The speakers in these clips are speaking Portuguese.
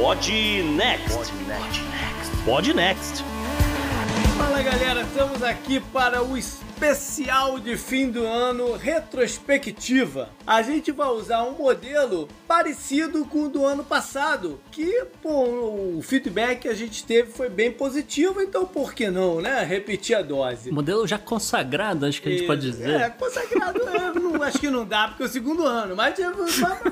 Pod Next. Pod Next. Fala galera, estamos aqui para o especial de fim do ano retrospectiva. A gente vai usar um modelo parecido com o do ano passado, que pô, o feedback que a gente teve foi bem positivo, então por que não, né? Repetir a dose. Modelo já consagrado, acho que a gente pode dizer. É, consagrado, é, não, acho que não dá, porque é o segundo ano, mas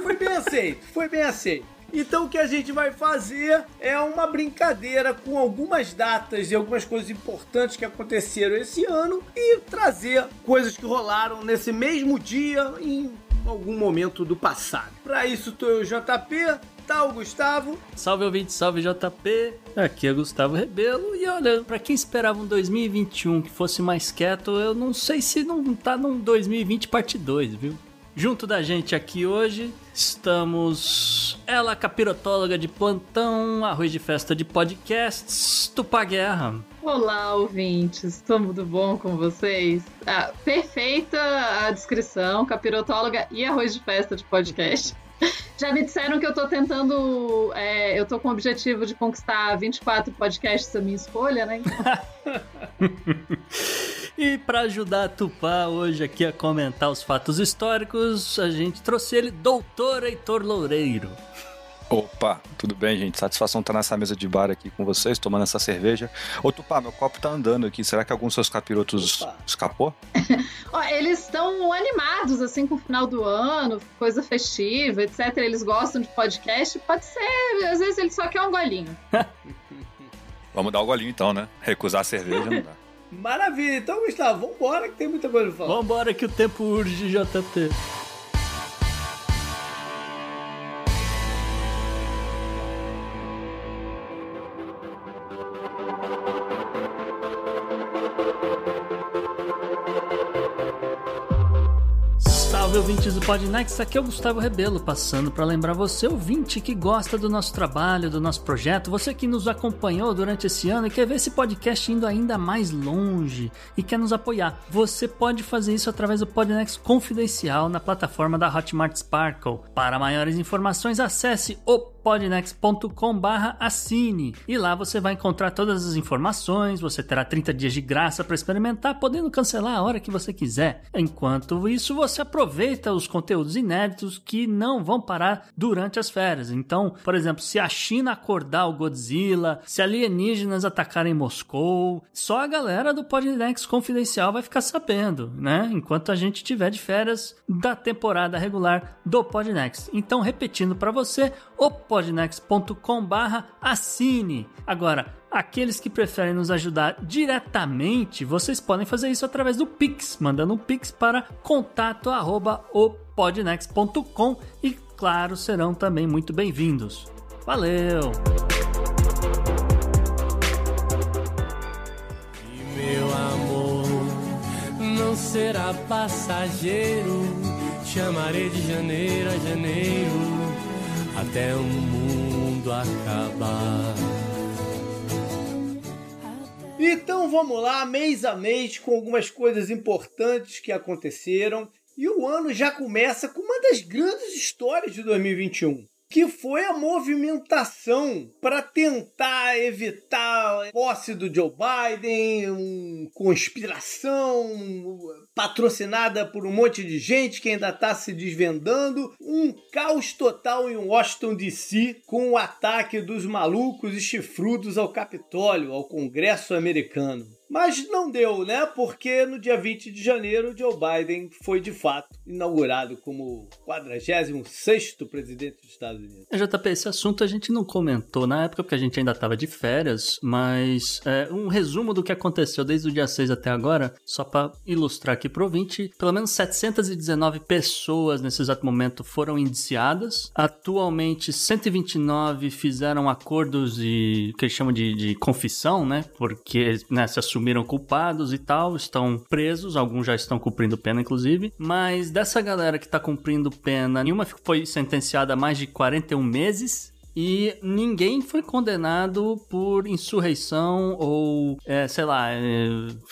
foi bem aceito, foi bem aceito. Então o que a gente vai fazer é uma brincadeira com algumas datas e algumas coisas importantes que aconteceram esse ano e trazer coisas que rolaram nesse mesmo dia em algum momento do passado. Para isso tô eu, JP, tá o Gustavo. Salve ouvinte, salve JP. Aqui é Gustavo Rebelo. E olha, para quem esperava um 2021 que fosse mais quieto, eu não sei se não tá num 2020 parte 2, viu? Junto da gente aqui hoje estamos ela, capirotóloga de plantão, arroz de festa de podcasts, Tupá Guerra. Olá, ouvintes, tudo bom com vocês? Ah, perfeita a descrição, capirotóloga e arroz de festa de podcast. Já me disseram que eu tô tentando. É, eu tô com o objetivo de conquistar 24 podcasts a minha escolha, né? e para ajudar a Tupá hoje aqui a comentar os fatos históricos, a gente trouxe ele, Doutor Heitor Loureiro. Opa, tudo bem, gente? Satisfação estar nessa mesa de bar aqui com vocês, tomando essa cerveja. Ô, Tupá, meu copo tá andando aqui. Será que alguns dos seus capirotos Opa. escapou? Ó, eles estão animados, assim, com o final do ano, coisa festiva, etc. Eles gostam de podcast. Pode ser, às vezes ele só quer um golinho. Vamos dar o um golinho então, né? Recusar a cerveja não dá. Maravilha, então, Gustavo, vambora que tem muita coisa pra falar. Vambora que o tempo urge, JT. Ouvintes do Podnext, aqui é o Gustavo Rebelo, passando para lembrar você, ouvinte que gosta do nosso trabalho, do nosso projeto, você que nos acompanhou durante esse ano e quer ver esse podcast indo ainda mais longe e quer nos apoiar. Você pode fazer isso através do Podnext Confidencial na plataforma da Hotmart Sparkle. Para maiores informações, acesse o podnext.com/assine e lá você vai encontrar todas as informações. Você terá 30 dias de graça para experimentar, podendo cancelar a hora que você quiser. Enquanto isso, você aproveita os conteúdos inéditos que não vão parar durante as férias. Então, por exemplo, se a China acordar o Godzilla, se alienígenas atacarem Moscou, só a galera do Podnext Confidencial vai ficar sabendo, né? Enquanto a gente tiver de férias da temporada regular do Podnext. Então, repetindo para você, o podnext.com/assine. Agora, aqueles que preferem nos ajudar diretamente, vocês podem fazer isso através do Pix, mandando um Pix para contato@opodnext.com e claro, serão também muito bem-vindos. Valeu. E meu amor não será passageiro, chamarei de janeiro a janeiro até o mundo acabar. Então vamos lá, mês a mês, com algumas coisas importantes que aconteceram. E o ano já começa com uma das grandes histórias de 2021 que foi a movimentação para tentar evitar a posse do Joe Biden, uma conspiração patrocinada por um monte de gente que ainda está se desvendando, um caos total em Washington DC com o ataque dos malucos e chifrudos ao Capitólio, ao Congresso americano. Mas não deu, né? Porque no dia 20 de janeiro, Joe Biden foi de fato inaugurado como 46 presidente dos Estados Unidos. É, JP, esse assunto a gente não comentou na época porque a gente ainda estava de férias, mas é, um resumo do que aconteceu desde o dia 6 até agora, só para ilustrar aqui pro ouvinte, pelo menos 719 pessoas nesse exato momento foram indiciadas. Atualmente, 129 fizeram acordos de que eles chamam de, de confissão, né? Porque né, se assumiram culpados e tal, estão presos, alguns já estão cumprindo pena, inclusive. Mas dessa galera que está cumprindo pena, nenhuma foi sentenciada a mais de 41 meses. E ninguém foi condenado por insurreição ou, é, sei lá, é,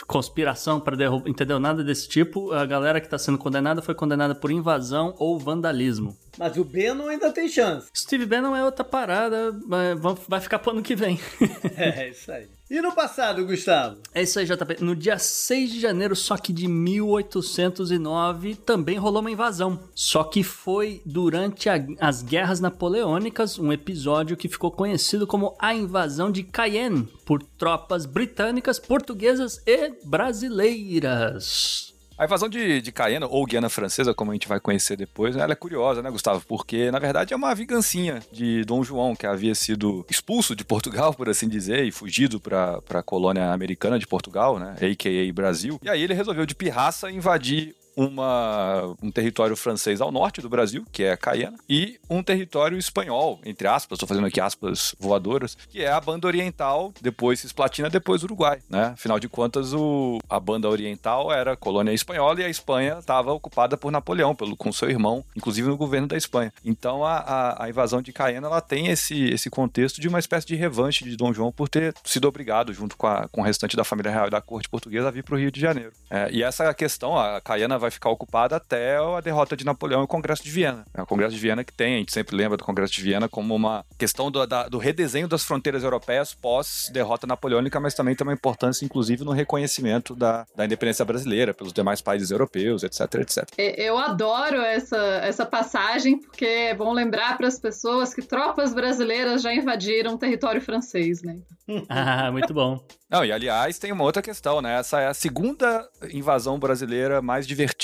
conspiração para derrubar, entendeu? Nada desse tipo. A galera que está sendo condenada foi condenada por invasão ou vandalismo. Mas o Bannon ainda tem chance. Steve Bannon é outra parada, vai- ficar pro ano que vem. É, isso aí. E no passado, Gustavo? É isso aí, JP. No dia 6 de janeiro, só que de 1809, também rolou uma invasão. Só que foi durante a- as Guerras Napoleônicas, um episódio que ficou conhecido como a Invasão de Cayenne, por tropas britânicas, portuguesas e brasileiras. A invasão de, de Cayena, ou Guiana Francesa, como a gente vai conhecer depois, né, ela é curiosa, né, Gustavo? Porque, na verdade, é uma vingancinha de Dom João, que havia sido expulso de Portugal, por assim dizer, e fugido para a colônia americana de Portugal, né, a.k.a. Brasil. E aí ele resolveu, de pirraça, invadir uma, um território francês ao norte do Brasil, que é Cayena, e um território espanhol, entre aspas, estou fazendo aqui aspas voadoras, que é a banda oriental, depois Cisplatina, depois Uruguai, né? Afinal de contas, o, a banda oriental era colônia espanhola e a Espanha estava ocupada por Napoleão, pelo, com seu irmão, inclusive no governo da Espanha. Então a, a, a invasão de Cayena ela tem esse, esse contexto de uma espécie de revanche de Dom João por ter sido obrigado, junto com, a, com o restante da família real e da corte portuguesa, a vir para o Rio de Janeiro. É, e essa questão, a Cayena vai ficar ocupada até a derrota de Napoleão e o Congresso de Viena. É o Congresso de Viena que tem, a gente sempre lembra do Congresso de Viena como uma questão do, da- do redesenho das fronteiras europeias pós-derrota napoleônica, mas também tem uma importância, inclusive, no reconhecimento da, da independência brasileira pelos demais países europeus, etc, etc. Eu adoro essa, essa passagem, porque é bom lembrar para as pessoas que tropas brasileiras já invadiram território francês, né? Ah, muito bom. Não, e aliás, tem uma outra questão, né? Essa é a segunda invasão brasileira mais divertida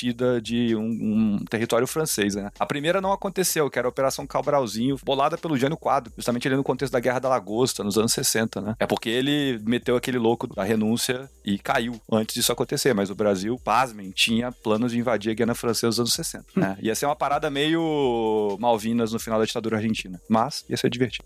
de um, um território francês, né? A primeira não aconteceu, que era a Operação Cabralzinho, bolada pelo Jânio Quadro, justamente ali no contexto da Guerra da Lagosta, nos anos 60, né? É porque ele meteu aquele louco da renúncia e caiu antes disso acontecer, mas o Brasil, pasmem, tinha planos de invadir a Guiana Francesa nos anos 60, né? Ia ser uma parada meio Malvinas no final da ditadura argentina, mas ia ser divertido.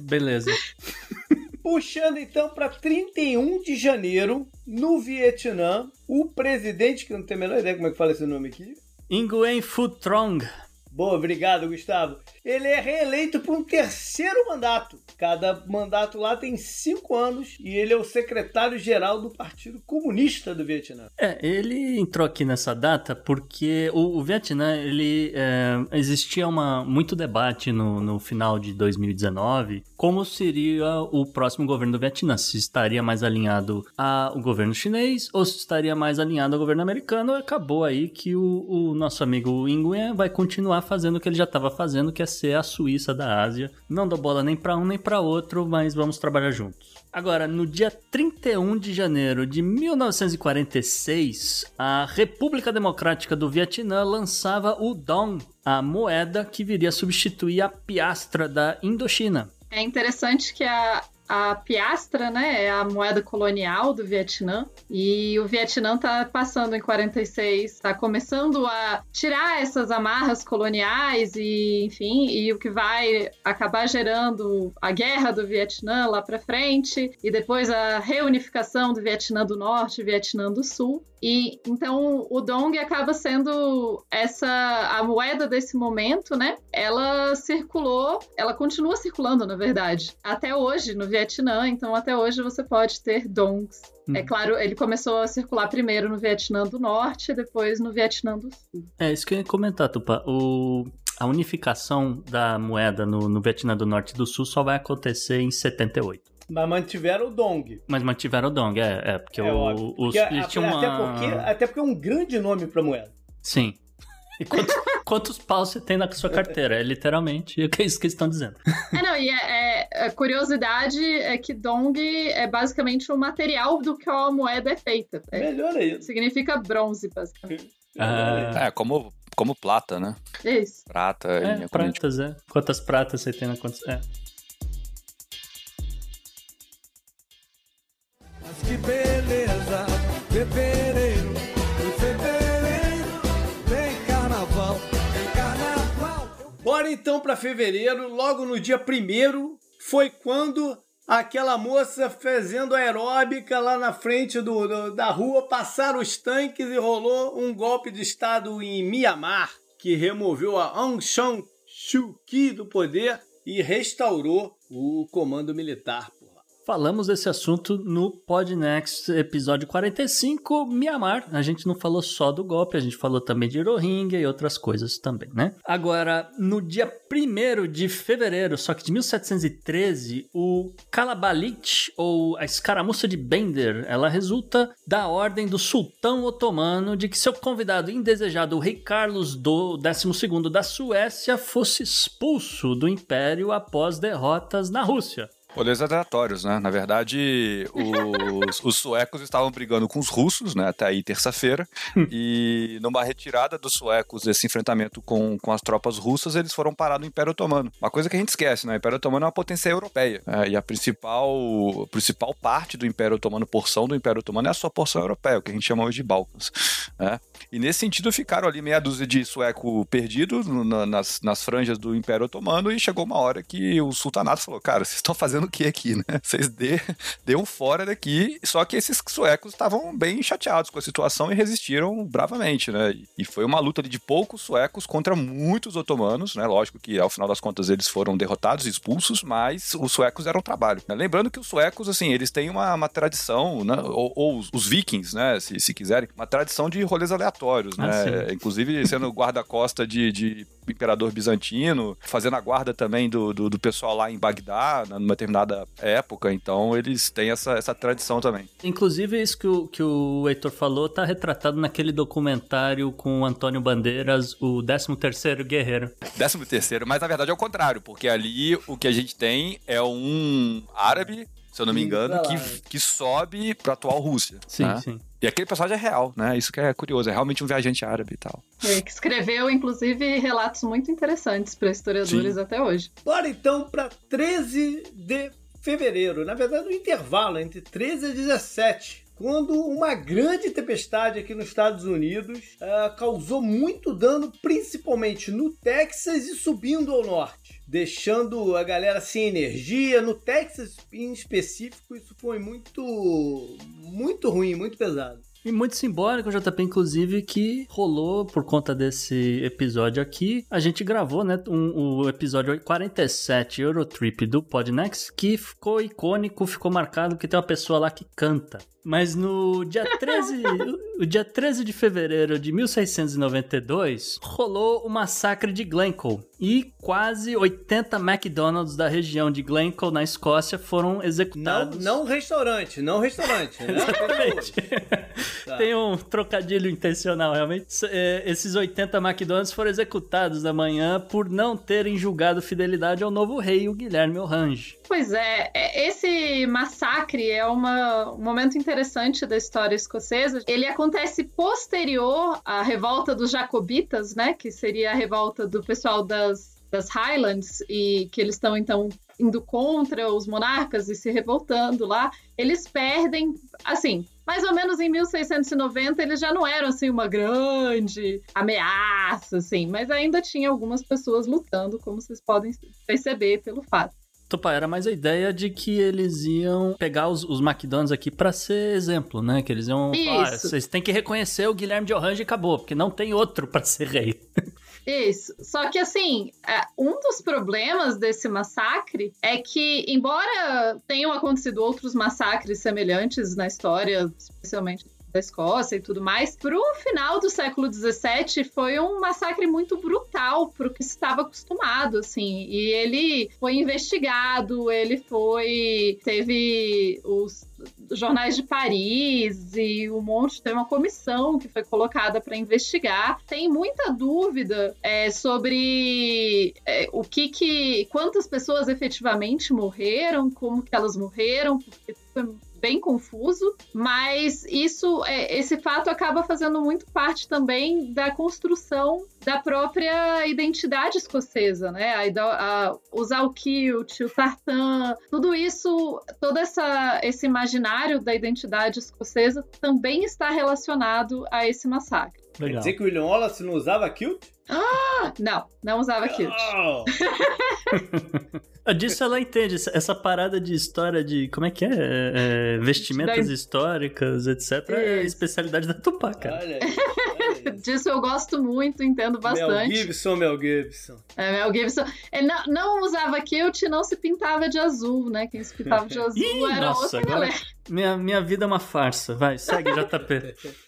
Beleza. Puxando então para 31 de janeiro, no Vietnã, o presidente, que não tenho a menor ideia como é que fala esse nome aqui. Nguyen Phu Trong. Boa, obrigado, Gustavo. Ele é reeleito por um terceiro mandato. Cada mandato lá tem cinco anos e ele é o secretário-geral do Partido Comunista do Vietnã. É, ele entrou aqui nessa data porque o, o Vietnã, ele é, existia uma, muito debate no, no final de 2019 como seria o próximo governo do Vietnã, se estaria mais alinhado ao governo chinês ou se estaria mais alinhado ao governo americano. Acabou aí que o, o nosso amigo Nguyen vai continuar fazendo o que ele já estava fazendo, que é ser a Suíça da Ásia. Não dou bola nem para um nem para outro, mas vamos trabalhar juntos. Agora, no dia 31 de janeiro de 1946, a República Democrática do Vietnã lançava o Dong, a moeda que viria a substituir a piastra da Indochina. É interessante que a, a piastra, né, é a moeda colonial do Vietnã e o Vietnã tá passando em 46, tá começando a tirar essas amarras coloniais e, enfim, e o que vai acabar gerando a guerra do Vietnã lá para frente e depois a reunificação do Vietnã do Norte e Vietnã do Sul. E então o dong acaba sendo essa a moeda desse momento, né? Ela circulou, ela continua circulando, na verdade, até hoje no Vietnã. Então até hoje você pode ter dongs. É claro, ele começou a circular primeiro no Vietnã do Norte, depois no Vietnã do Sul. É isso que eu ia comentar, Tupá. O, a unificação da moeda no, no Vietnã do Norte e do Sul só vai acontecer em 78. Mas mantiveram o Dong. Mas mantiveram o Dong, é, é porque É o, óbvio. os, Porque eles a- tinham uma... até, porque, até porque é um grande nome pra moeda. Sim. E quantos, quantos paus você tem na sua carteira? É literalmente o que é isso que eles estão dizendo. É, não, e é, é- a curiosidade é que dong é basicamente o material do que a moeda é feita. É, Melhor ainda. significa bronze, basicamente. Ah, É, como, como plata, né? É isso. Prata, é, pratas, é. Quantas pratas você tem na conta? É. Mas que beleza, fevereiro, Bora então para fevereiro, logo no dia primeiro, foi quando aquela moça fazendo aeróbica lá na frente do, do- da rua passaram os tanques e rolou um golpe de Estado em Mianmar, que removeu a Aung San Suu Kyi do poder e restaurou o comando militar. Falamos desse assunto no Podnext, episódio 45, Mianmar. A gente não falou só do golpe, a gente falou também de Rohingya e outras coisas também, né? Agora, no dia 1 de fevereiro, só que de 1713, o Kalabalit, ou a escaramuça de Bender, ela resulta da ordem do sultão otomano de que seu convidado indesejado, o rei Carlos do 12 da Suécia, fosse expulso do império após derrotas na Rússia. Rolês aleatórios, né? Na verdade, os, os suecos estavam brigando com os russos, né? Até aí terça-feira. e numa retirada dos suecos desse enfrentamento com, com as tropas russas, eles foram parar no Império Otomano. Uma coisa que a gente esquece, né? O Império Otomano é uma potência europeia. né? e a principal, a principal parte do Império Otomano, porção do Império Otomano, é a sua porção europeia, o que a gente chama hoje de Balcãs. né? E nesse sentido ficaram ali meia dúzia de sueco perdidos na- nas, nas franjas do Império Otomano e chegou uma hora que o sultanato falou, cara, vocês estão fazendo que aqui, né? Vocês dê, dê um fora daqui. Só que esses suecos estavam bem chateados com a situação e resistiram bravamente, né? E- foi uma luta de poucos suecos contra muitos otomanos, né? Lógico que ao final das contas eles foram derrotados e expulsos, mas os suecos deram trabalho. né? Lembrando que os suecos, assim, eles têm uma, uma tradição, né? ou, ou os, os vikings, né? Se, se quiserem, uma tradição de rolês aleatórios, Ah, né? Inclusive sendo guarda-costa de, de imperador bizantino, fazendo a guarda também do, do, do pessoal lá em Bagdá, né, numa determinada época. Então eles têm essa, essa tradição também. Inclusive, isso que o, que o Heitor falou tá retratado naquele documentário com o Antônio Bandeiras, o 13º Guerreiro. Décimo terceiro, mas na verdade é o contrário, porque ali o que a gente tem é um árabe, se eu não me engano, que, que sobe pra atual Rússia. Sim, né? sim. E aquele personagem é real, né? Isso que é curioso, é realmente um viajante árabe e tal. É, que escreveu, inclusive, relatos muito interessantes para historiadores Sim. até hoje. Bora então para 13 de fevereiro. Na verdade, no intervalo entre 13 e 17. Quando uma grande tempestade aqui nos Estados Unidos ah, causou muito dano, principalmente no Texas e subindo ao norte, deixando a galera sem energia. No Texas, em específico, isso foi muito, muito ruim, muito pesado. E muito simbólico, JP, inclusive, que rolou por conta desse episódio aqui. A gente gravou, né, um, o episódio 47 Eurotrip do Podnext, que ficou icônico, ficou marcado, porque tem uma pessoa lá que canta. Mas no dia 13, o dia 13 de fevereiro de 1692, rolou o massacre de Glencoe. E quase 80 McDonald's da região de Glencoe, na Escócia, foram Não, executados. não restaurante, não restaurante. Né? Exatamente. Tá. Tem um trocadilho intencional, realmente. S- é, esses 80 McDonald's foram executados na manhã por não terem julgado fidelidade ao novo rei, o Guilherme Orange. Pois é, é, esse massacre é uma- um momento interessante da história escocesa. Ele acontece posterior à revolta dos jacobitas, né? Que seria a revolta do pessoal das, das Highlands, e que eles estão, então, indo contra os monarcas e se revoltando lá. Eles perdem, assim, mais ou menos em 1690 eles já não eram assim uma grande ameaça, assim, mas ainda tinha algumas pessoas lutando, como vocês podem perceber pelo fato. Tupá, era mais a ideia de que eles iam pegar os, os McDonald's aqui pra ser exemplo, né? Que eles iam falar, "Ah, Isso. vocês têm que reconhecer o Guilherme de Orange e acabou, porque não tem outro pra ser rei. Isso. Só que, assim, é, um dos problemas desse massacre é que, embora tenham acontecido outros massacres semelhantes na história, especialmente da Escócia e tudo mais, pro final do século XVII foi um massacre muito brutal pro que se estava acostumado, assim. E ele foi investigado, ele foi. teve os jornais de Paris e um monte, tem uma comissão que foi colocada para investigar. Tem muita dúvida é, sobre é, o que que quantas pessoas efetivamente morreram, como que elas morreram, porque foi bem confuso, mas isso, é, esse fato acaba fazendo muito parte também da construção da própria identidade escocesa, né? A, a, os Alkilt, o Tartan, tudo isso, todo essa, esse imaginário da identidade escocesa também está relacionado a esse massacre. Quer Legal. dizer que o William Wallace não usava kilt? Ah, não, não usava kilt. Oh, Ah, Disso ela entende, essa, parada de história de. Como é que é? É, é, vestimentas Da- históricas, etc. É a especialidade da Tupá, cara. olha aí, olha disso eu gosto muito, entendo Mel bastante. Gibson, Mel Gibson. É, Mel Gibson. Ele não, não usava kilt e não se pintava de azul, né? Quem se pintava de azul Ih, era nossa, outra galera. minha, minha vida é uma farsa. Vai, segue, JP.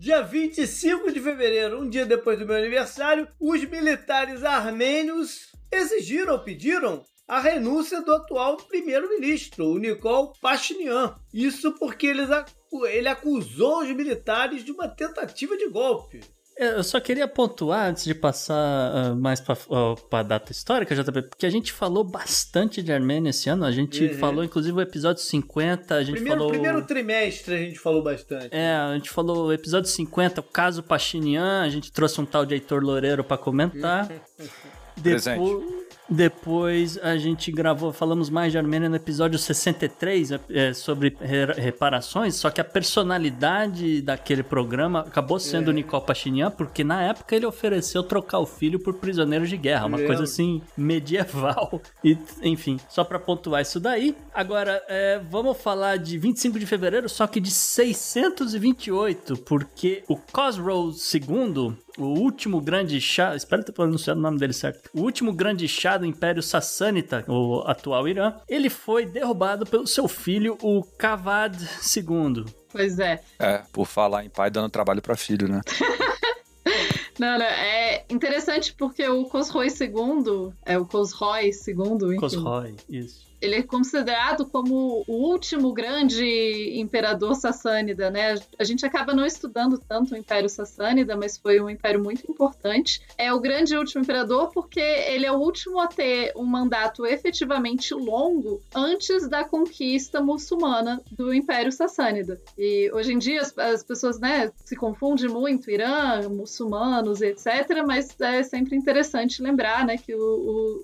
Dia 25 de fevereiro, um dia depois do meu aniversário, os militares armênios exigiram pediram a renúncia do atual primeiro-ministro, o Nikol Pashinyan. Isso porque ele acusou os militares de uma tentativa de golpe. É, Eu só queria pontuar, antes de passar ah, mais pra, ó, pra data histórica, JP, porque a gente falou bastante de Armênia esse ano. A gente Uhum. falou, inclusive, o episódio 50. A gente Primeiro, falou. primeiro trimestre a gente falou bastante. É, a gente falou o episódio 50, o caso Pachinian, a gente trouxe um tal de Heitor Loureiro pra comentar. Presente. Depois, a gente gravou, falamos mais de Armênia no episódio 63, é, sobre re- reparações, só que a personalidade daquele programa acabou sendo o Nicole Pachinian, porque na época ele ofereceu trocar o filho por prisioneiros de guerra, uma coisa assim medieval. E, enfim, só pra pontuar isso daí. Agora, é, vamos falar de 25 de fevereiro, só que de 628, porque o Khosrow II, o último grande chá, espero ter pronunciado o nome dele certo, o último grande chá do Império Sassânita, o atual Irã, ele foi derrubado pelo seu filho, o Kavad II. Pois é. É, por falar em pai dando trabalho pra filho, né? Não, não, é interessante porque o Khosroy II, é o Khosroy II, enfim, Khosroy, isso. Ele é considerado como o último grande imperador sassânida, né? A gente acaba não estudando tanto o Império Sassânida, mas foi um império muito importante. É o grande último imperador porque ele é o último a ter um mandato efetivamente longo antes da conquista muçulmana do Império Sassânida. E hoje em dia as, as pessoas, né, se confundem muito, Irã, muçulmanos, etc. Mas é sempre interessante lembrar, né, que o-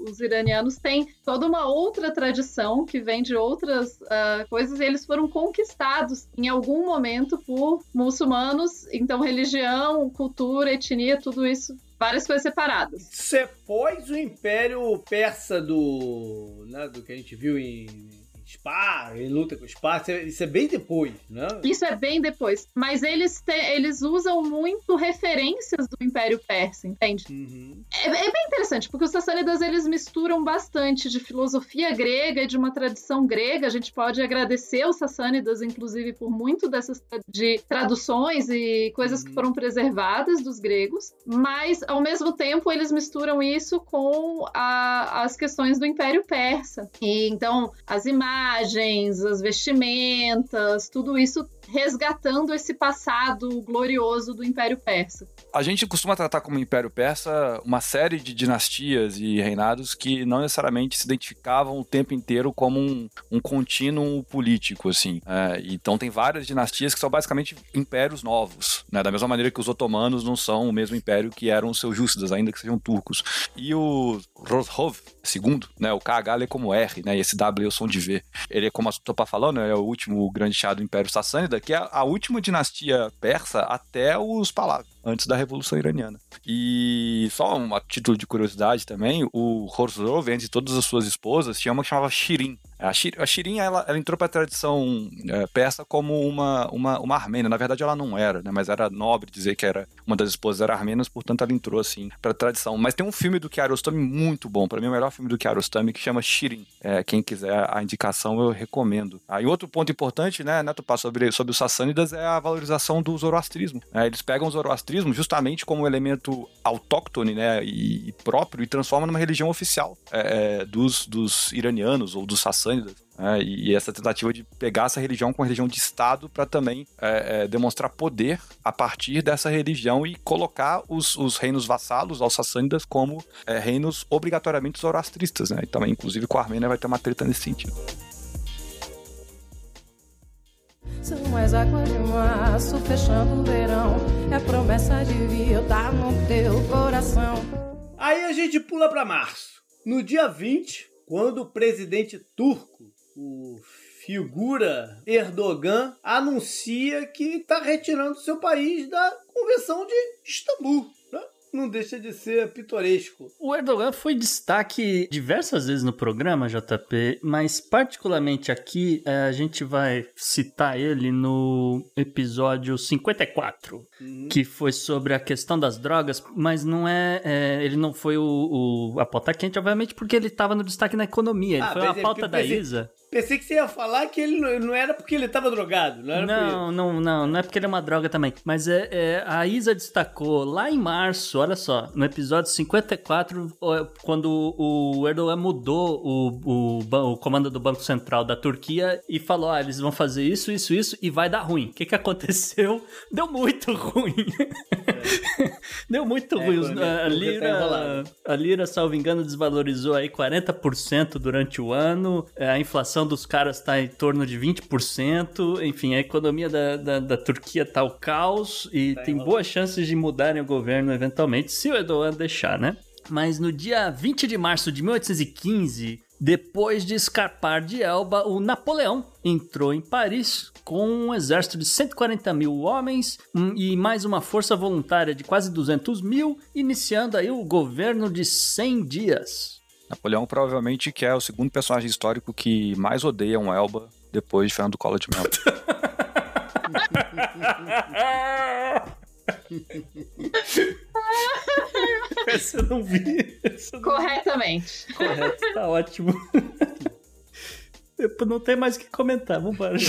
o- os iranianos têm toda uma outra tradição que vem de outras ah, coisas eles foram conquistados em algum momento por muçulmanos. Então, religião, cultura, etnia, tudo isso, várias coisas separadas. Isso é o Império Persa do. Né, do que a gente viu em Spa, em luta com Spa. Isso é, isso é bem depois, né? Isso é bem depois. Mas eles, te- eles usam muito referências do Império Persa, entende? Uhum. É, é bem interessante, porque os sassânidas eles misturam bastante de filosofia grega e de uma tradição grega. A gente pode agradecer os sassânidas, inclusive, por muito dessas de traduções e coisas que Uhum. foram preservadas dos gregos, mas ao mesmo tempo eles misturam isso com a- as questões do Império Persa. E então as imagens, as vestimentas, tudo isso resgatando esse passado glorioso do Império Persa. A gente costuma tratar como Império Persa uma série de dinastias e reinados que não necessariamente se identificavam o tempo inteiro como um, um contínuo político, assim. É, então tem várias dinastias que são basicamente impérios novos, né? Da mesma maneira que os otomanos não são o mesmo império que eram os seljúcidas, ainda que sejam turcos. E o Rostov II, né? O KH é como R, né? E esse W é o som de V. Ele como a Topá falou, né? É o último grande chá do Império Sassânida, que é a última dinastia persa até os Pahlavi, antes da Revolução Iraniana. E só um título de curiosidade também, o Khosrow, entre todas as suas esposas, tinha uma que chamava Shirin. A, Shir, a Shirin, ela, ela entrou para a tradição é, persa como uma, uma, uma armênia. Na verdade, ela não era, né? Mas era nobre dizer que era uma das esposas era armênias, portanto, ela entrou, assim, para a tradição. Mas tem um filme do Kiarostami muito bom, para mim, o melhor filme do Kiarostami, que chama Shirin. É, quem quiser a indicação, eu recomendo. Aí, outro ponto importante, né, Neto sobre, sobre os sassânidas é a valorização do zoroastrismo. né? eles pegam o zoroastrismo justamente como um elemento autóctone, né, e, próprio, e transformam numa religião oficial é, é, dos, dos iranianos ou dos sassânidas. e, e essa tentativa de pegar essa religião com a religião de Estado para também é, é, demonstrar poder a partir dessa religião e colocar os, os reinos vassalos aos sassânidas como é, reinos obrigatoriamente zoroastristas, né? E também, inclusive, com a Armênia vai ter uma treta nesse sentido. São as águas de março fechando o verão. É promessa de vida no teu coração. Aí a gente pula para março. No dia 20, quando o presidente turco, o figura Erdogan, anuncia que está retirando seu país da Convenção de Istambul. Não deixa de ser pitoresco. O Erdogan foi destaque diversas vezes no programa, JP, mas particularmente aqui eh, a gente vai citar ele no episódio 54, Uhum. que foi sobre a questão das drogas, mas não é. eh, ele não foi o, o- a pauta quente, obviamente, porque ele estava no destaque na economia. Ele Ah, foi a é pauta da pensei- Isa. Pensei que você ia falar que ele não, não era porque ele tava drogado, não era. Não, não, não, não é porque ele é uma droga também. Mas é, é, a Isa destacou lá em março, olha só, no episódio 54, ó, quando o Erdogan mudou o, o, o comando do Banco Central da Turquia e falou: ah, eles vão fazer isso, isso, isso e vai dar ruim. O que, que aconteceu? Deu muito ruim. Deu muito É, ruim. Os- a, tá lira, a lira, salvo engano, desvalorizou aí 40% durante o ano. É, A inflação dos caras tá em torno de 20%. Enfim, a economia da, da, da Turquia tá o caos e Tá tem enrolado. boas chances de mudarem o governo eventualmente, se o Erdogan deixar, né? Mas no dia 20 de março de 1815, depois de escapar de Elba, o Napoleão entrou em Paris com um exército de 140 mil homens hum, e mais uma força voluntária de quase 200 mil, iniciando aí o governo de 100 dias. Napoleão provavelmente que é o segundo personagem histórico que mais odeia um Elba depois de Fernando Collor de Mello. Essa eu não vi. Eu não Corretamente. Correto, tá ótimo. Depois Não tem mais o que comentar, vambora.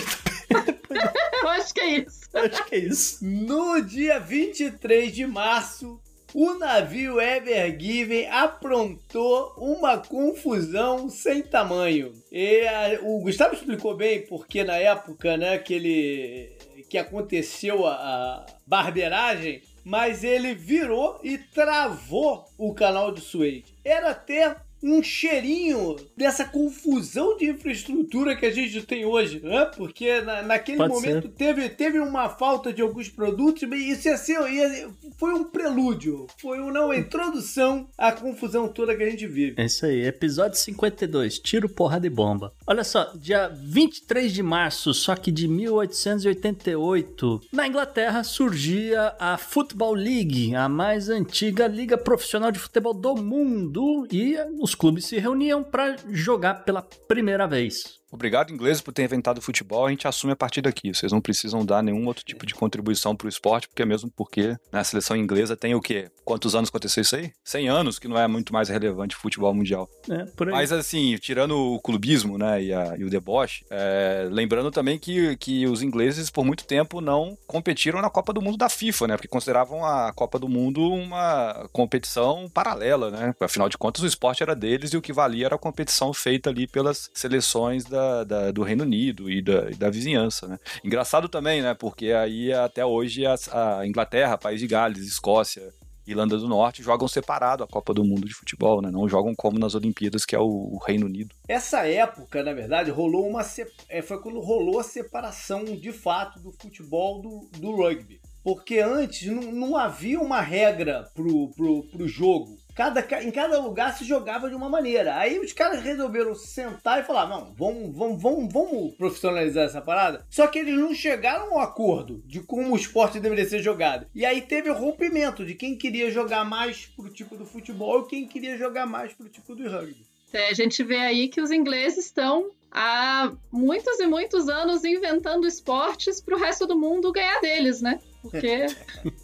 Eu acho que é isso. Acho que é isso. No dia 23 de março, o navio Ever Given aprontou uma confusão sem tamanho. E a- o Gustavo explicou bem porque na época, né, que ele que aconteceu a, a barbeiragem, mas ele virou e travou o canal de Suez. Era até um cheirinho dessa confusão de infraestrutura que a gente tem hoje, né? Porque na, naquele Pode momento teve, teve uma falta de alguns produtos, e isso ia ser, ia- foi um prelúdio, foi uma, uma introdução à confusão toda que a gente vive. É isso aí, episódio 52, tiro, porrada e bomba. Olha só, dia 23 de março, só que de 1888, na Inglaterra surgia a Football League, a mais antiga liga profissional de futebol do mundo, e os clubes se reuniam para jogar pela primeira vez. Obrigado, ingleses, por ter inventado o futebol. A gente assume a partir daqui. Vocês não precisam dar nenhum outro tipo de contribuição pro esporte, porque mesmo porque na seleção inglesa tem o quê? Quantos anos aconteceu isso aí? 100 anos, que não é muito mais relevante o futebol mundial. É. Mas assim, tirando o clubismo, né, e, a- e o deboche, é, lembrando também que, que os ingleses por muito tempo não competiram na Copa do Mundo da FIFA, né, porque consideravam a Copa do Mundo uma competição paralela, né, afinal de contas o esporte era deles e o que valia era a competição feita ali pelas seleções da, da- do Reino Unido e da, da vizinhança, né. Engraçado também, né, porque aí até hoje a, a Inglaterra, País de Gales, Escócia, Irlanda do Norte jogam separado a Copa do Mundo de futebol, né? Não jogam como nas Olimpíadas, que é o, o Reino Unido. Essa época, na verdade, rolou uma se- é, foi quando rolou a separação de fato do futebol do, do rugby. Porque antes não, não havia uma regra pro, pro, pro jogo. Cada, ca- em cada lugar se jogava de uma maneira. Aí os caras resolveram sentar e falar: não, vamos, vamos, vamos, vamos profissionalizar essa parada. Só que eles não chegaram a um acordo de como o esporte deveria ser jogado. E aí teve o rompimento de quem queria jogar mais pro tipo do futebol e quem queria jogar mais pro tipo do rugby. É, a gente vê aí que os ingleses estão há muitos e muitos anos inventando esportes para o resto do mundo ganhar deles, né? Porque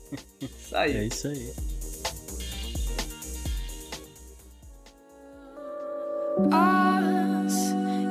Isso aí. É isso aí. As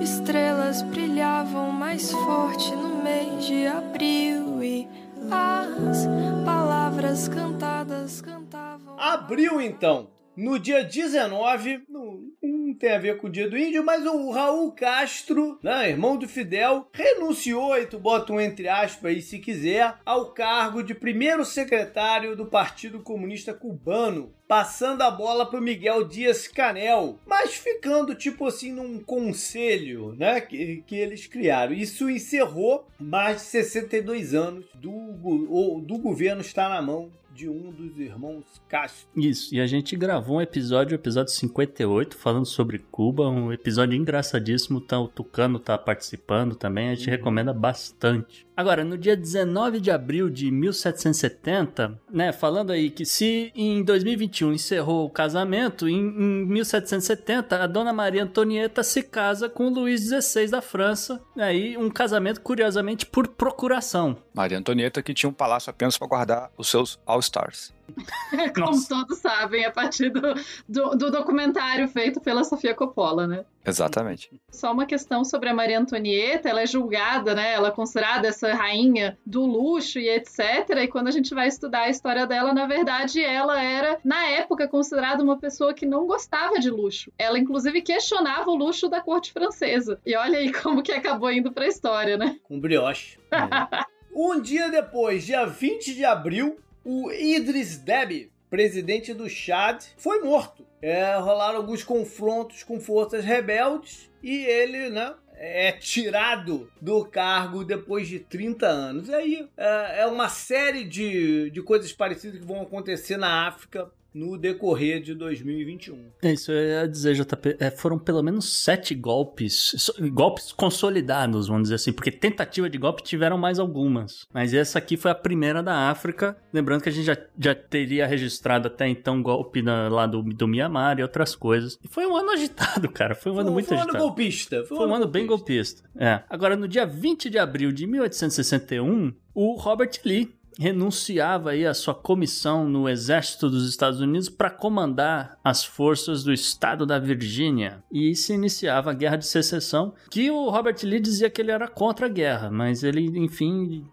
estrelas brilhavam mais forte no mês de abril e as palavras cantadas cantavam. Abril, então. No dia 19, não, não tem a ver com o dia do índio, mas o Raul Castro, né, irmão do Fidel, renunciou, e tu bota um entre aspas aí se quiser, ao cargo de primeiro secretário do Partido Comunista Cubano, passando a bola para Miguel Dias Canel, mas ficando tipo assim num conselho, né, que, que eles criaram. Isso encerrou mais de 62 anos do, o- do governo estar na mão de um dos irmãos Castro. Isso, e a gente gravou um episódio, o episódio 58, falando sobre Cuba, um episódio engraçadíssimo, tá, o Tucano tá participando também, a gente recomenda bastante. Agora, no dia 19 de abril de 1770, né, falando aí que se em 2021 encerrou o casamento, em, em 1770 a Dona Maria Antonieta se casa com Luís XVI da França, aí um casamento curiosamente por procuração. Maria Antonieta que tinha um palácio apenas para guardar os seus All-Stars. Como Nossa. todos sabem, a partir do, do, do documentário feito pela Sofia Coppola, né? Exatamente. Só uma questão sobre a Maria Antonieta, ela é julgada, né? Ela é considerada essa rainha do luxo e etc. E quando a gente vai estudar a história dela, na verdade, ela era, na época, considerada uma pessoa que não gostava de luxo. Ela, inclusive, questionava o luxo da corte francesa. E olha aí como que acabou indo pra história, né? Com brioche. Um dia depois, dia 20 de abril, o Idris Deby, presidente do Chad, foi morto. É, rolaram alguns confrontos com forças rebeldes e ele, né, é tirado do cargo depois de 30 anos. E aí é, é uma série de, de coisas parecidas que vão acontecer na África no decorrer de 2021. É isso, eu ia dizer, JP, é, foram pelo menos sete golpes, so- golpes consolidados, vamos dizer assim, porque tentativa de golpe tiveram mais algumas. Mas essa aqui foi a primeira da África, lembrando que a gente já, já teria registrado até então golpe na- lá do, do Mianmar e outras coisas. E foi um ano agitado, cara, foi um ano Foi- muito foi um ano agitado. golpista. Foi um ano bem golpista. É. Agora, no dia 20 de abril de 1861, o Robert Lee renunciava aí à sua comissão no exército dos Estados Unidos para comandar as forças do estado da Virgínia. E se iniciava a guerra de secessão que o Robert Lee dizia que ele era contra a guerra mas ele enfim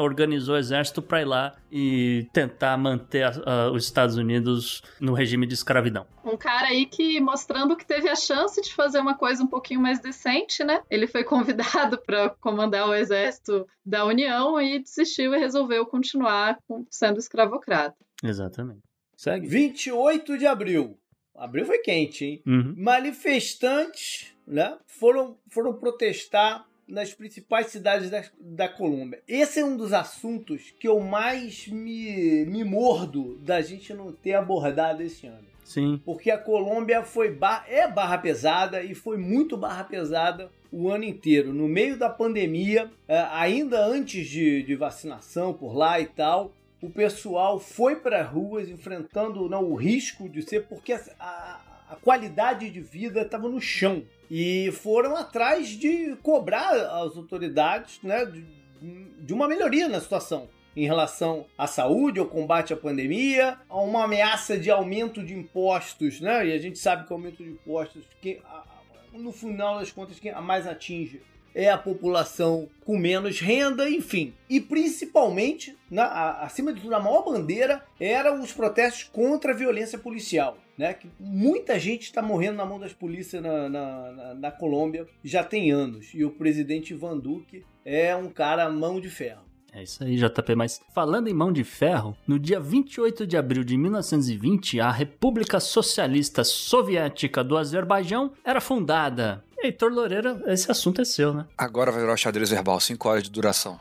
organizou o exército para ir lá e tentar manter a- a- os Estados Unidos no regime de escravidão Um cara aí que mostrando que teve a chance de fazer uma coisa um pouquinho mais decente, né? Ele foi convidado para comandar o exército da União e desistiu e resolveu continuar com- sendo escravocrata. exatamente segue 28 de abril. Abril foi quente, hein? Uhum. manifestantes né, foram, foram protestar nas principais cidades da, da Colômbia. Esse é um dos assuntos que eu mais me, me mordo da gente não ter abordado esse ano. sim Porque a Colômbia foi bar- é barra pesada e foi muito barra pesada o ano inteiro. No meio da pandemia, eh, ainda antes de, de vacinação por lá e tal, o pessoal foi para ruas enfrentando não, o risco de ser, porque a, a- a qualidade de vida estava no chão. E foram atrás de cobrar as autoridades né, de, de uma melhoria na situação em relação à saúde, ao combate à pandemia, a uma ameaça de aumento de impostos, né? E a gente sabe que o aumento de impostos, no final das contas, quem mais atinge é a população com menos renda, enfim. E principalmente, na, a- acima de tudo, a maior bandeira eram os protestos contra a violência policial. Né, que muita gente está morrendo na mão das polícias na, na, na- na Colômbia já tem anos. E o presidente Ivan Duque é um cara mão de ferro. É isso aí, JP. Mas falando em mão de ferro, no dia 28 de abril de 1920, a República Socialista Soviética do Azerbaijão era fundada. Heitor Loureira, esse assunto é seu, né? Agora vai virar o xadrez verbal, 5 horas de duração.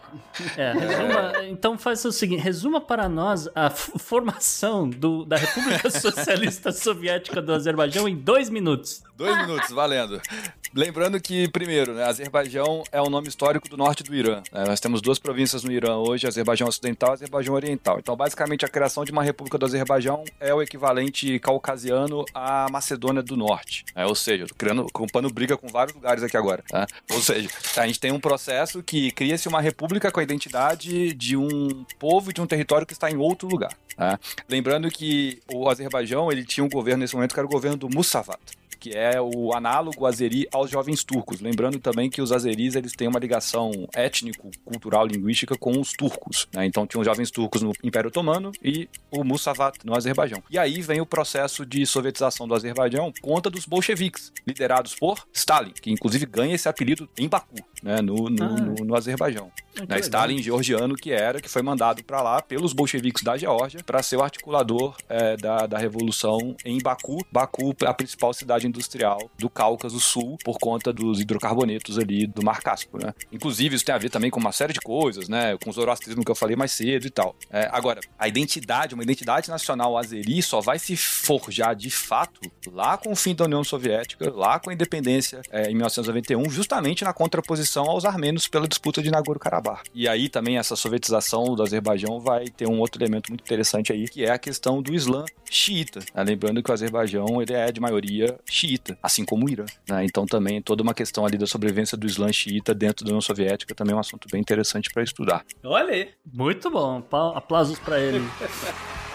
É, resuma, então faz o seguinte, resuma para nós a formação do- da República Socialista Soviética do Azerbaijão em dois minutos. Dois minutos, valendo. Lembrando que, primeiro, né, Azerbaijão é o nome histórico do norte do Irã. né? nós temos duas províncias no Irã hoje, Azerbaijão Ocidental e Azerbaijão Oriental. Então, basicamente, a criação de uma república do Azerbaijão é o equivalente caucasiano à Macedônia do Norte. né? ou seja, criando, ocupando briga com vários lugares aqui agora. tá? Ou seja, a gente tem um processo que cria-se uma república com a identidade de um povo e de um território que está em outro lugar. tá? Lembrando que o Azerbaijão ele tinha um governo nesse momento que era o governo do Musavat que é o análogo azeri aos jovens turcos. Lembrando também que os azeris eles têm uma ligação étnico, cultural, linguística com os turcos. né? Então tinham jovens turcos no Império Otomano e o Musavat no Azerbaijão. E aí vem o processo de sovietização do Azerbaijão contra dos bolcheviques, liderados por Stalin, que inclusive ganha esse apelido em Baku. Né, no, no, Ah. no, no Azerbaijão. Ah, legal. Stalin georgiano que era, que foi mandado para lá pelos bolcheviques da Geórgia para ser o articulador é, da, da revolução em Baku. Baku, a principal cidade industrial do Cáucaso Sul, por conta dos hidrocarbonetos ali do Mar Cáspio, né? Inclusive, isso tem a ver também com uma série de coisas, né? Com o zoroastrismo que eu falei mais cedo e tal. É, agora, a identidade, uma identidade nacional azeri só vai se forjar de fato lá com o fim da União Soviética, lá com a independência é, em 1991, justamente na contraposição aos armênios pela disputa de Nagorno-Karabakh. E aí também essa sovietização do Azerbaijão vai ter um outro elemento muito interessante aí, que é a questão do Islã xiita. né? Lembrando que o Azerbaijão ele é de maioria xiita, assim como o Irã. né? Então também toda uma questão ali da sobrevivência do Islã xiita dentro da União Soviética também é um assunto bem interessante para estudar. Olha aí. Muito bom. Aplausos pra ele.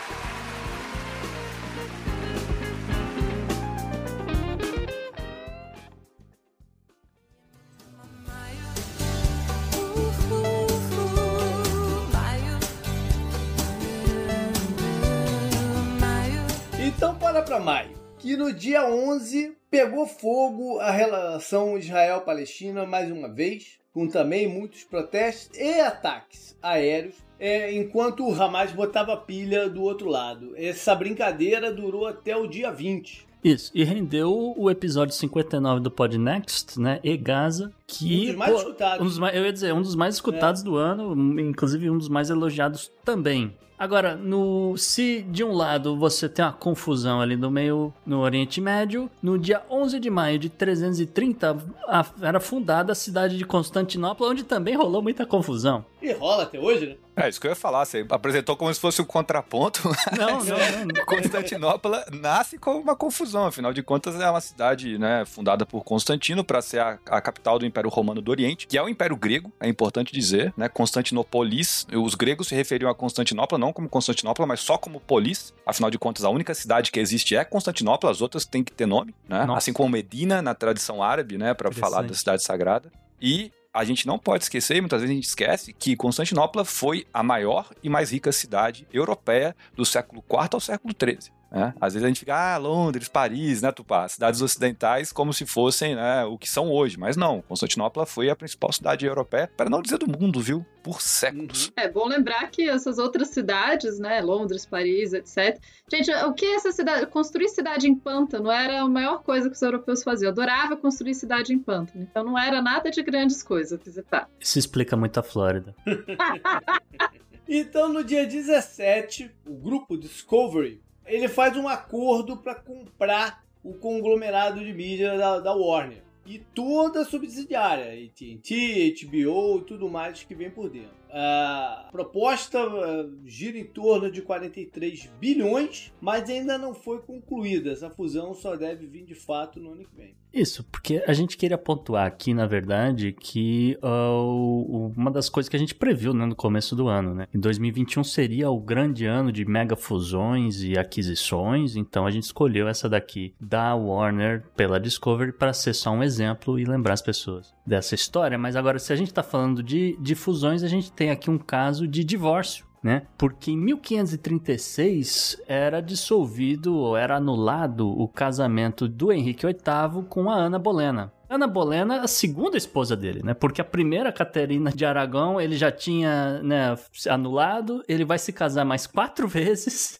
Então para pra maio. Que no dia 11 pegou fogo a relação Israel-Palestina mais uma vez, com também muitos protestos e ataques aéreos, é, enquanto o Hamas botava pilha do outro lado. Essa brincadeira durou até o dia 20. Isso, e rendeu o episódio 59 do Podnext, né? E Gaza, que. Um dos mais pô, escutados. um dos mais- eu ia dizer, um dos mais escutados do ano, inclusive um dos mais elogiados também. Agora, no, se de um lado você tem uma confusão ali no meio, no Oriente Médio, no dia 11 de maio de 330 a- era fundada a cidade de Constantinopla, onde também rolou muita confusão. E rola até hoje, né? É isso que eu ia falar, você apresentou como se fosse um contraponto. Não, não, não. Constantinopla nasce com uma confusão, afinal de contas é uma cidade né, fundada por Constantino para ser a, a capital do Império Romano do Oriente, que é o Império Grego, é importante dizer, né? Constantinopolis, os gregos se referiam a Constantinopla não como Constantinopla, mas só como polis. Afinal de contas, a única cidade que existe é Constantinopla, as outras têm que ter nome, né? Nossa. Assim como Medina na tradição árabe, né, para falar da cidade sagrada. E a gente não pode esquecer, e muitas vezes a gente esquece, que Constantinopla foi a maior e mais rica cidade europeia do século IV ao século XIII. Né? Às vezes a gente fica, ah, Londres, Paris, né, Tupá? Cidades ocidentais como se fossem né, o que são hoje. Mas não, Constantinopla foi a principal cidade europeia, para não dizer do mundo, viu? Por séculos. É bom lembrar que essas outras cidades, né, Londres, Paris, etc. Gente, o que é essa cidade? Construir cidade em pântano era a maior coisa que os europeus faziam. Eu adorava construir cidade em pântano. Então não era nada de grandes coisas visitar. Isso explica muito a Flórida. Então, no dia 17, o grupo Discovery ele faz um acordo para comprar o conglomerado de mídia da, da Warner e toda a subsidiária, AT&T, HBO e tudo mais que vem por dentro. A proposta ah, gira em torno de 43 bilhões, mas ainda não foi concluída. Essa fusão só deve vir de fato no ano que vem. Isso, porque a gente queria pontuar aqui, na verdade, que o- uma das coisas que a gente previu né, no começo do ano, né? Em 2021 seria o grande ano de mega fusões e aquisições, então a gente escolheu essa daqui da Warner pela Discovery para ser só um exemplo e lembrar as pessoas dessa história. Mas agora, se a gente está falando de, de fusões, a gente tem aqui um caso de divórcio né? Porque em 1536 era dissolvido ou era anulado o casamento do Henrique VIII com a Ana Bolena. Ana Bolena, a segunda esposa dele, né? Porque a primeira Caterina de Aragão ele já tinha né, anulado, ele vai se casar mais quatro vezes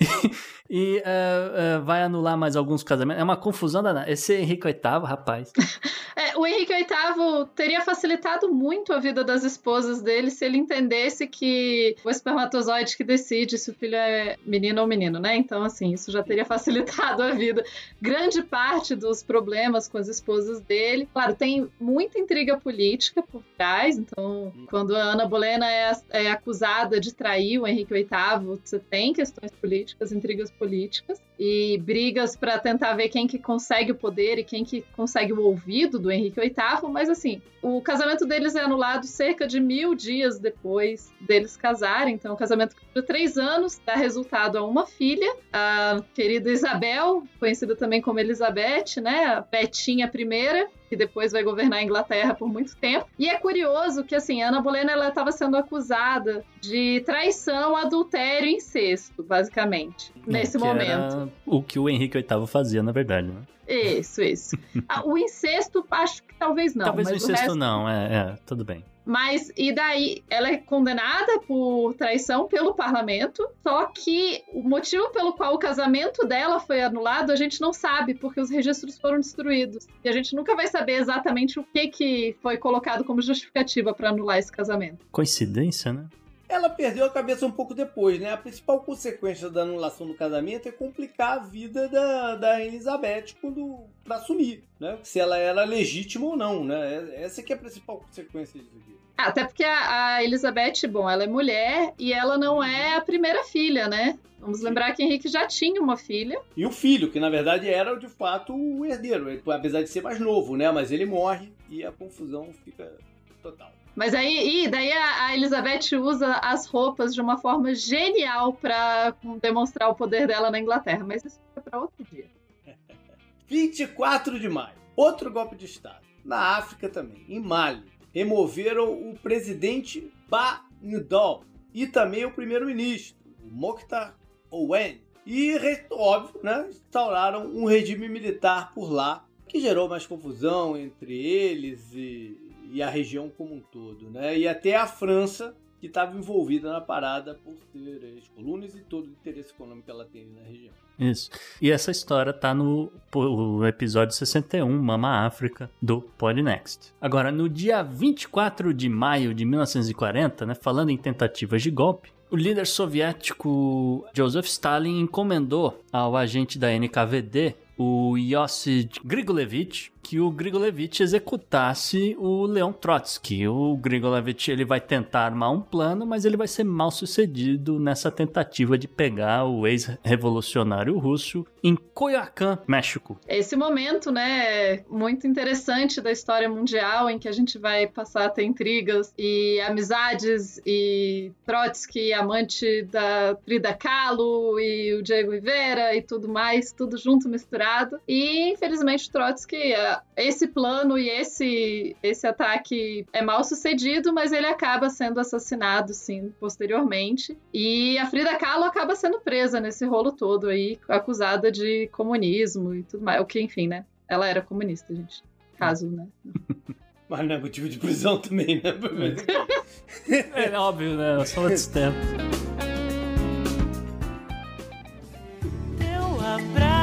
e eh, eh, vai anular mais alguns casamentos. É uma confusão danada. Esse Henrique VIII, rapaz. É, o Henrique VIII teria facilitado muito a vida das esposas dele se ele entendesse que o espermatozoide que decide se o filho é menino ou menino, né? Então, assim, isso já teria facilitado a vida. Grande parte dos problemas com as esposas dele. Claro, tem muita intriga política por trás. Então, quando a Ana Bolena é, é acusada de trair o Henrique VIII, você tem questões políticas, intrigas políticas e brigas para tentar ver quem que consegue o poder e quem que consegue o ouvido do Henrique VIII, mas assim, o casamento deles é anulado cerca de mil dias depois deles casarem, então o casamento dura três anos, dá resultado a uma filha, a querida Isabel, conhecida também como Elizabeth, né, a Betinha I, que depois vai governar a Inglaterra por muito tempo. E é curioso que, assim, a Ana Bolena ela estava sendo acusada de traição, adultério e incesto, basicamente, nesse É, que momento. o que o Henrique VIII fazia, na verdade, né? Isso, isso. Ah, o incesto, acho que talvez não. Talvez o incesto resto... não, é, é, tudo bem. Mas, e daí, ela é condenada por traição pelo parlamento, só que o motivo pelo qual o casamento dela foi anulado, a gente não sabe, porque os registros foram destruídos. E a gente nunca vai saber exatamente o que, que foi colocado como justificativa para anular esse casamento. Coincidência, né? Ela perdeu a cabeça um pouco depois, né? A principal consequência da anulação do casamento é complicar a vida da, da Elizabeth quando pra assumir, né? Se ela era legítima ou não, né? Essa que é a principal consequência disso aqui. Ah, Até porque a, a Elizabeth, bom, ela é mulher e ela não é a primeira filha, né? Vamos lembrar que Henrique já tinha uma filha. E o filho, que na verdade era de fato o herdeiro, apesar de ser mais novo, né? Mas ele morre e a confusão fica total. Mas aí, e daí a, a Elizabeth usa as roupas de uma forma genial pra demonstrar o poder dela na Inglaterra. Mas isso fica pra outro dia. 24 de maio, outro golpe de Estado. Na África também, em Mali, removeram o presidente Ba Ndol e também o primeiro-ministro, Mokhtar Owen. E, óbvio, né, instauraram um regime militar por lá, que gerou mais confusão entre eles e, e a região como um todo. Né? E até a França, que estava envolvida na parada por ter as colunas e todo o interesse econômico que ela tem na região. Isso. E essa história tá no episódio 61, Mama África, do Podnext. Agora, no dia 24 de maio de 1940, né, falando em tentativas de golpe, o líder soviético Joseph Stalin encomendou ao agente da NKVD, o Iosif Grigolevich, que o Grigolevich executasse o Leon Trotsky. O Grigolevich ele vai tentar armar um plano, mas ele vai ser mal sucedido nessa tentativa de pegar o ex-revolucionário russo em Coyoacán, México. Esse momento, né, é muito interessante da história mundial em que a gente vai passar a ter intrigas e amizades e Trotsky, amante da Frida Kahlo e o Diego Rivera e tudo mais, tudo junto misturado. E infelizmente Trotsky, é, esse plano e esse esse ataque é mal sucedido, mas ele acaba sendo assassinado sim posteriormente. E a Frida Kahlo acaba sendo presa nesse rolo todo aí, acusada de comunismo e tudo mais. O que, enfim, né? Ela era comunista, gente. Caso, né? Mas não é motivo de prisão também, né? Enfim. É óbvio, né? São outros tempos. Teu abraço é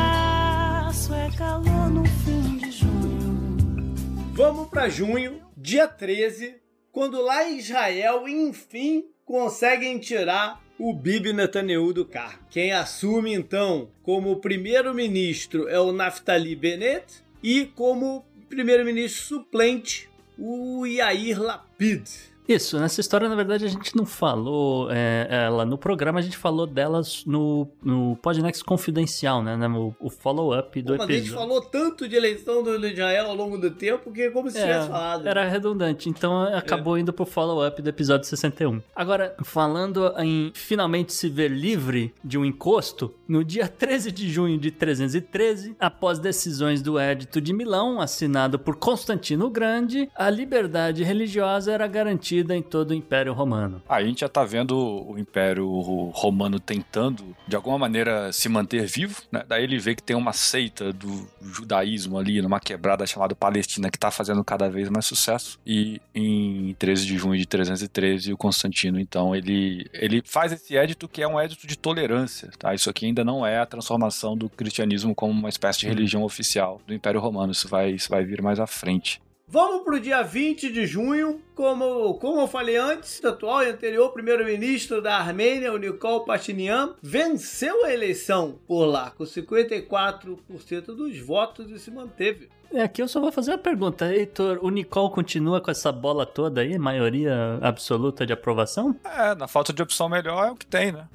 calor no fim de junho. Vamos para junho, dia 13, quando lá em Israel, enfim, conseguem tirar o Bibi Netanyahu do cargo. Quem assume então como primeiro-ministro é o Naftali Bennett e como primeiro-ministro suplente o Yair Lapid. Isso, nessa história, na verdade, a gente não falou é, ela no programa, a gente falou delas no, no Podnext Confidencial, né? no- O follow-up do Pô, mas a gente episódio. falou tanto de eleição do Israel ao longo do tempo que é como se É, tivesse falado. Era redundante, então acabou indo pro follow-up do episódio 61. Agora, falando em finalmente se ver livre de um encosto, no dia 13 de junho de 313, após decisões do Edito de Milão, assinado por Constantino o Grande, a liberdade religiosa era garantida em todo o Império Romano. A gente já tá vendo o Império Romano tentando, de alguma maneira, se manter vivo, né? Daí ele vê que tem uma seita do judaísmo ali, numa quebrada chamada Palestina, que tá fazendo cada vez mais sucesso. E em 13 de junho de 313, o Constantino, então, ele, ele faz esse édito que é um édito de tolerância, tá? Isso aqui ainda não é a transformação do cristianismo como uma espécie de religião oficial do Império Romano. Isso vai, isso vai vir mais à frente. Vamos pro dia 20 de junho, como, como eu falei antes, o atual e anterior primeiro-ministro da Armênia, o Nikol Pashinyan, venceu a eleição por lá com 54% dos votos e se manteve. É, aqui eu só vou fazer uma pergunta. Heitor, o Nicole continua com essa bola toda aí, maioria absoluta de aprovação? É, na falta de opção melhor é o que tem, né?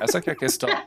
Essa que é a questão.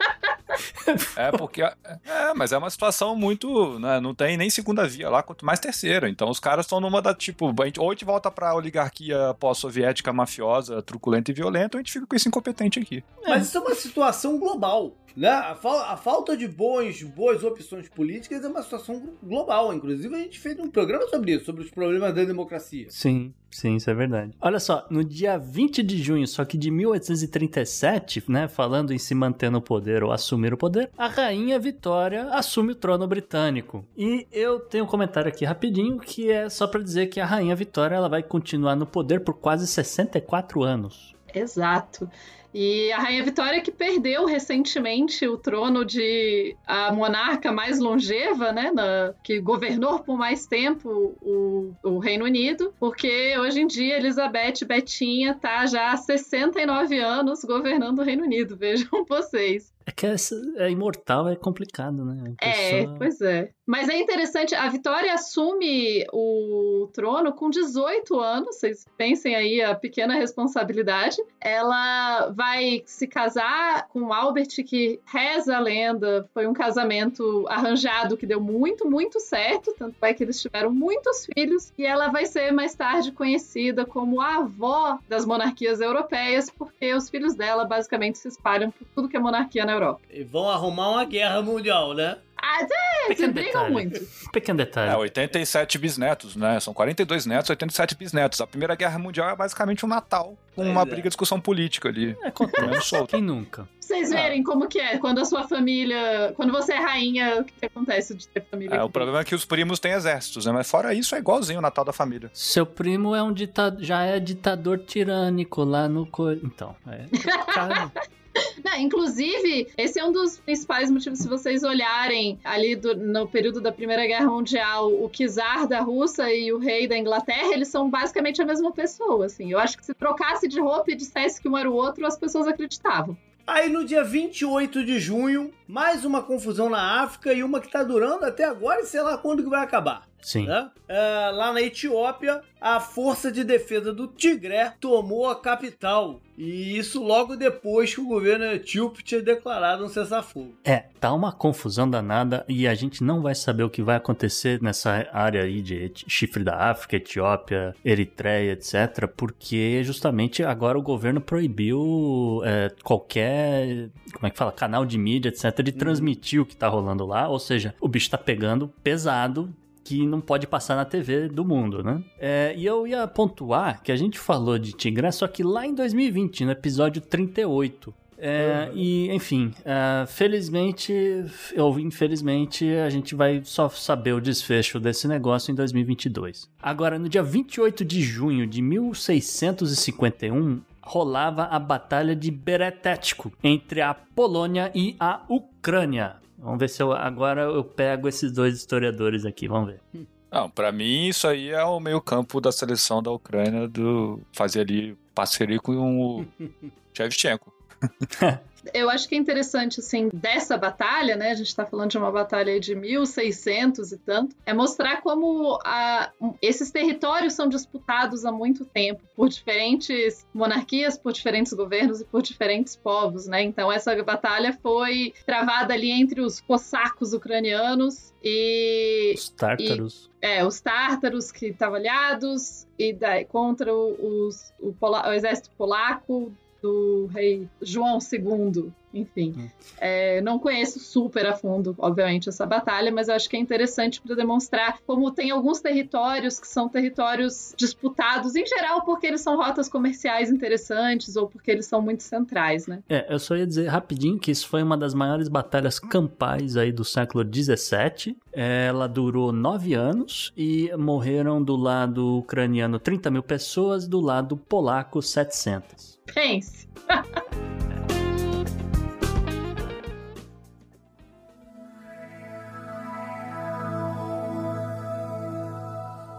É porque. É, mas é uma situação muito. Né, não tem nem segunda via lá, quanto mais terceira. Então os caras estão numa da tipo. a gente- Ou a gente volta pra oligarquia pós-soviética mafiosa, truculenta e violenta, ou a gente fica com esse incompetente aqui. Mas isso é uma situação global. Né? A, fal- a falta de boas, boas opções políticas é uma situação global. Inclusive, a gente fez um programa sobre isso, sobre os problemas da democracia. Sim, sim, isso é verdade. Olha só, no dia 20 de junho, só que de 1837, né, falando em se manter no poder ou assumir o poder, a rainha Vitória assume o trono britânico. E eu tenho um comentário aqui rapidinho que é só pra dizer que a rainha Vitória ela vai continuar no poder por quase 64 anos. Exato. E a Rainha Vitória que perdeu recentemente o trono de a monarca mais longeva, né? na- que governou por mais tempo o, o Reino Unido, porque hoje em dia Elizabeth Betinha tá já há 69 anos governando o Reino Unido, vejam vocês. É que é imortal, é complicado, né? É, pessoa- pois é. Mas é interessante, a Vitória assume o trono com 18 anos, vocês pensem aí a pequena responsabilidade. Ela vai se casar com Albert, que reza a lenda, foi um casamento arranjado que deu muito, muito certo, tanto é que eles tiveram muitos filhos, e ela vai ser mais tarde conhecida como a avó das monarquias europeias, porque os filhos dela basicamente se espalham por tudo que é monarquia na Europa. E vão arrumar uma guerra mundial, né? Ah, é, se Pequeno brigam detalhe. muito. Pequeno detalhe. É, 87 bisnetos, né? São 42 netos, 87 bisnetos. A Primeira Guerra Mundial é basicamente um Natal com Pois uma é. briga, discussão política ali. É, acontece. Comendo solto. Quem nunca? Pra vocês verem como que é, quando a sua família. Quando você é rainha, o que, que acontece de ter família? É, o problema é que os primos têm exércitos, né? Mas fora isso, é igualzinho o Natal da família. Seu primo é um ditador, já é ditador tirânico lá no. co- Então, é. Não, inclusive, esse é um dos principais motivos, se vocês olharem ali do- no período da Primeira Guerra Mundial, o czar da Rússia e o rei da Inglaterra, eles são basicamente a mesma pessoa, assim. Eu acho que se trocasse de roupa e dissesse que um era o outro, as pessoas acreditavam. Aí no dia 28 de junho, mais uma confusão na África e uma que tá durando até agora e sei lá quando que vai acabar. Sim. né? É, lá na Etiópia, a Força de Defesa do Tigré tomou a capital. E isso logo depois que o governo etíope tinha declarado um cessar-fogo. É, tá uma confusão danada e a gente não vai saber o que vai acontecer nessa área aí de chifre da África, Etiópia, Eritreia, etc. Porque justamente agora o governo proibiu é, qualquer, como é que fala, canal de mídia, etc. de transmitir o que tá rolando lá. Ou seja, o bicho tá pegando pesado que não pode passar na TV do mundo, né? É, e eu ia pontuar que a gente falou de Tigré, só que lá em 2020, no episódio 38. É, E, enfim, é, felizmente, ou infelizmente, a gente vai só saber o desfecho desse negócio em 2022. Agora, no dia 28 de junho de 1651, rolava a Batalha de Beretético entre a Polônia e a Ucrânia. Vamos ver se eu, agora eu pego esses dois historiadores aqui, vamos ver. Não, pra mim isso aí é o meio campo da seleção da Ucrânia do fazer ali parceria com o Shevchenko. Eu acho que é interessante, assim, dessa batalha, né? A gente tá falando de uma batalha de 1600 e tanto, é mostrar como a- esses territórios são disputados há muito tempo por diferentes monarquias, por diferentes governos e por diferentes povos, né? Então essa batalha foi travada ali entre os cossacos ucranianos e Os tártaros. é, os tártaros que estavam aliados e daí, contra os, o, o exército polaco do rei João II, enfim. Hum. É, não conheço super a fundo, obviamente, essa batalha, mas eu acho que é interessante para demonstrar como tem alguns territórios que são territórios disputados, em geral, porque eles são rotas comerciais interessantes ou porque eles são muito centrais, né? É, eu só ia dizer rapidinho que isso foi uma das maiores batalhas campais aí do século XVII. Ela durou nove anos e morreram do lado ucraniano 30 mil pessoas, do lado polaco 700. Pense.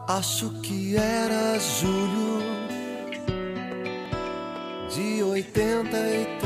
Acho que era julho de 83.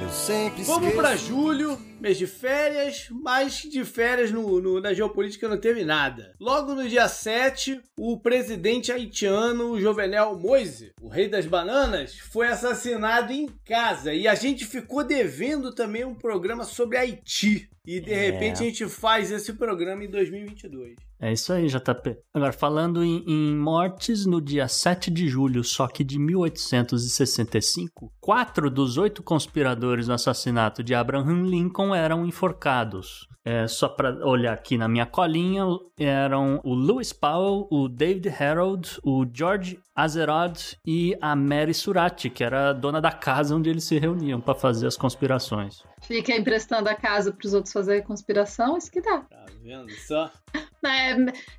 Eu sempre Vamos pra julho, mês de férias, mas de férias no, no- na geopolítica não teve nada. Logo no dia 7, o presidente haitiano Jovenel Moise, o rei das bananas, foi assassinado em casa e a gente ficou devendo também um programa sobre Haiti. E de É. repente a gente faz esse programa em 2022. É isso aí, JP. Agora, falando em, em mortes, no dia 7 de julho, só que de 1865, quatro dos oito conspiradores no assassinato de Abraham Lincoln eram enforcados. É, só para olhar aqui na minha colinha, eram o Lewis Powell, o David Harold, o George Azerod e a Mary Surratt, que era a dona da casa onde eles se reuniam para fazer as conspirações. Fica emprestando a casa pros outros fazerem conspiração, isso que dá. Tá vendo só? É,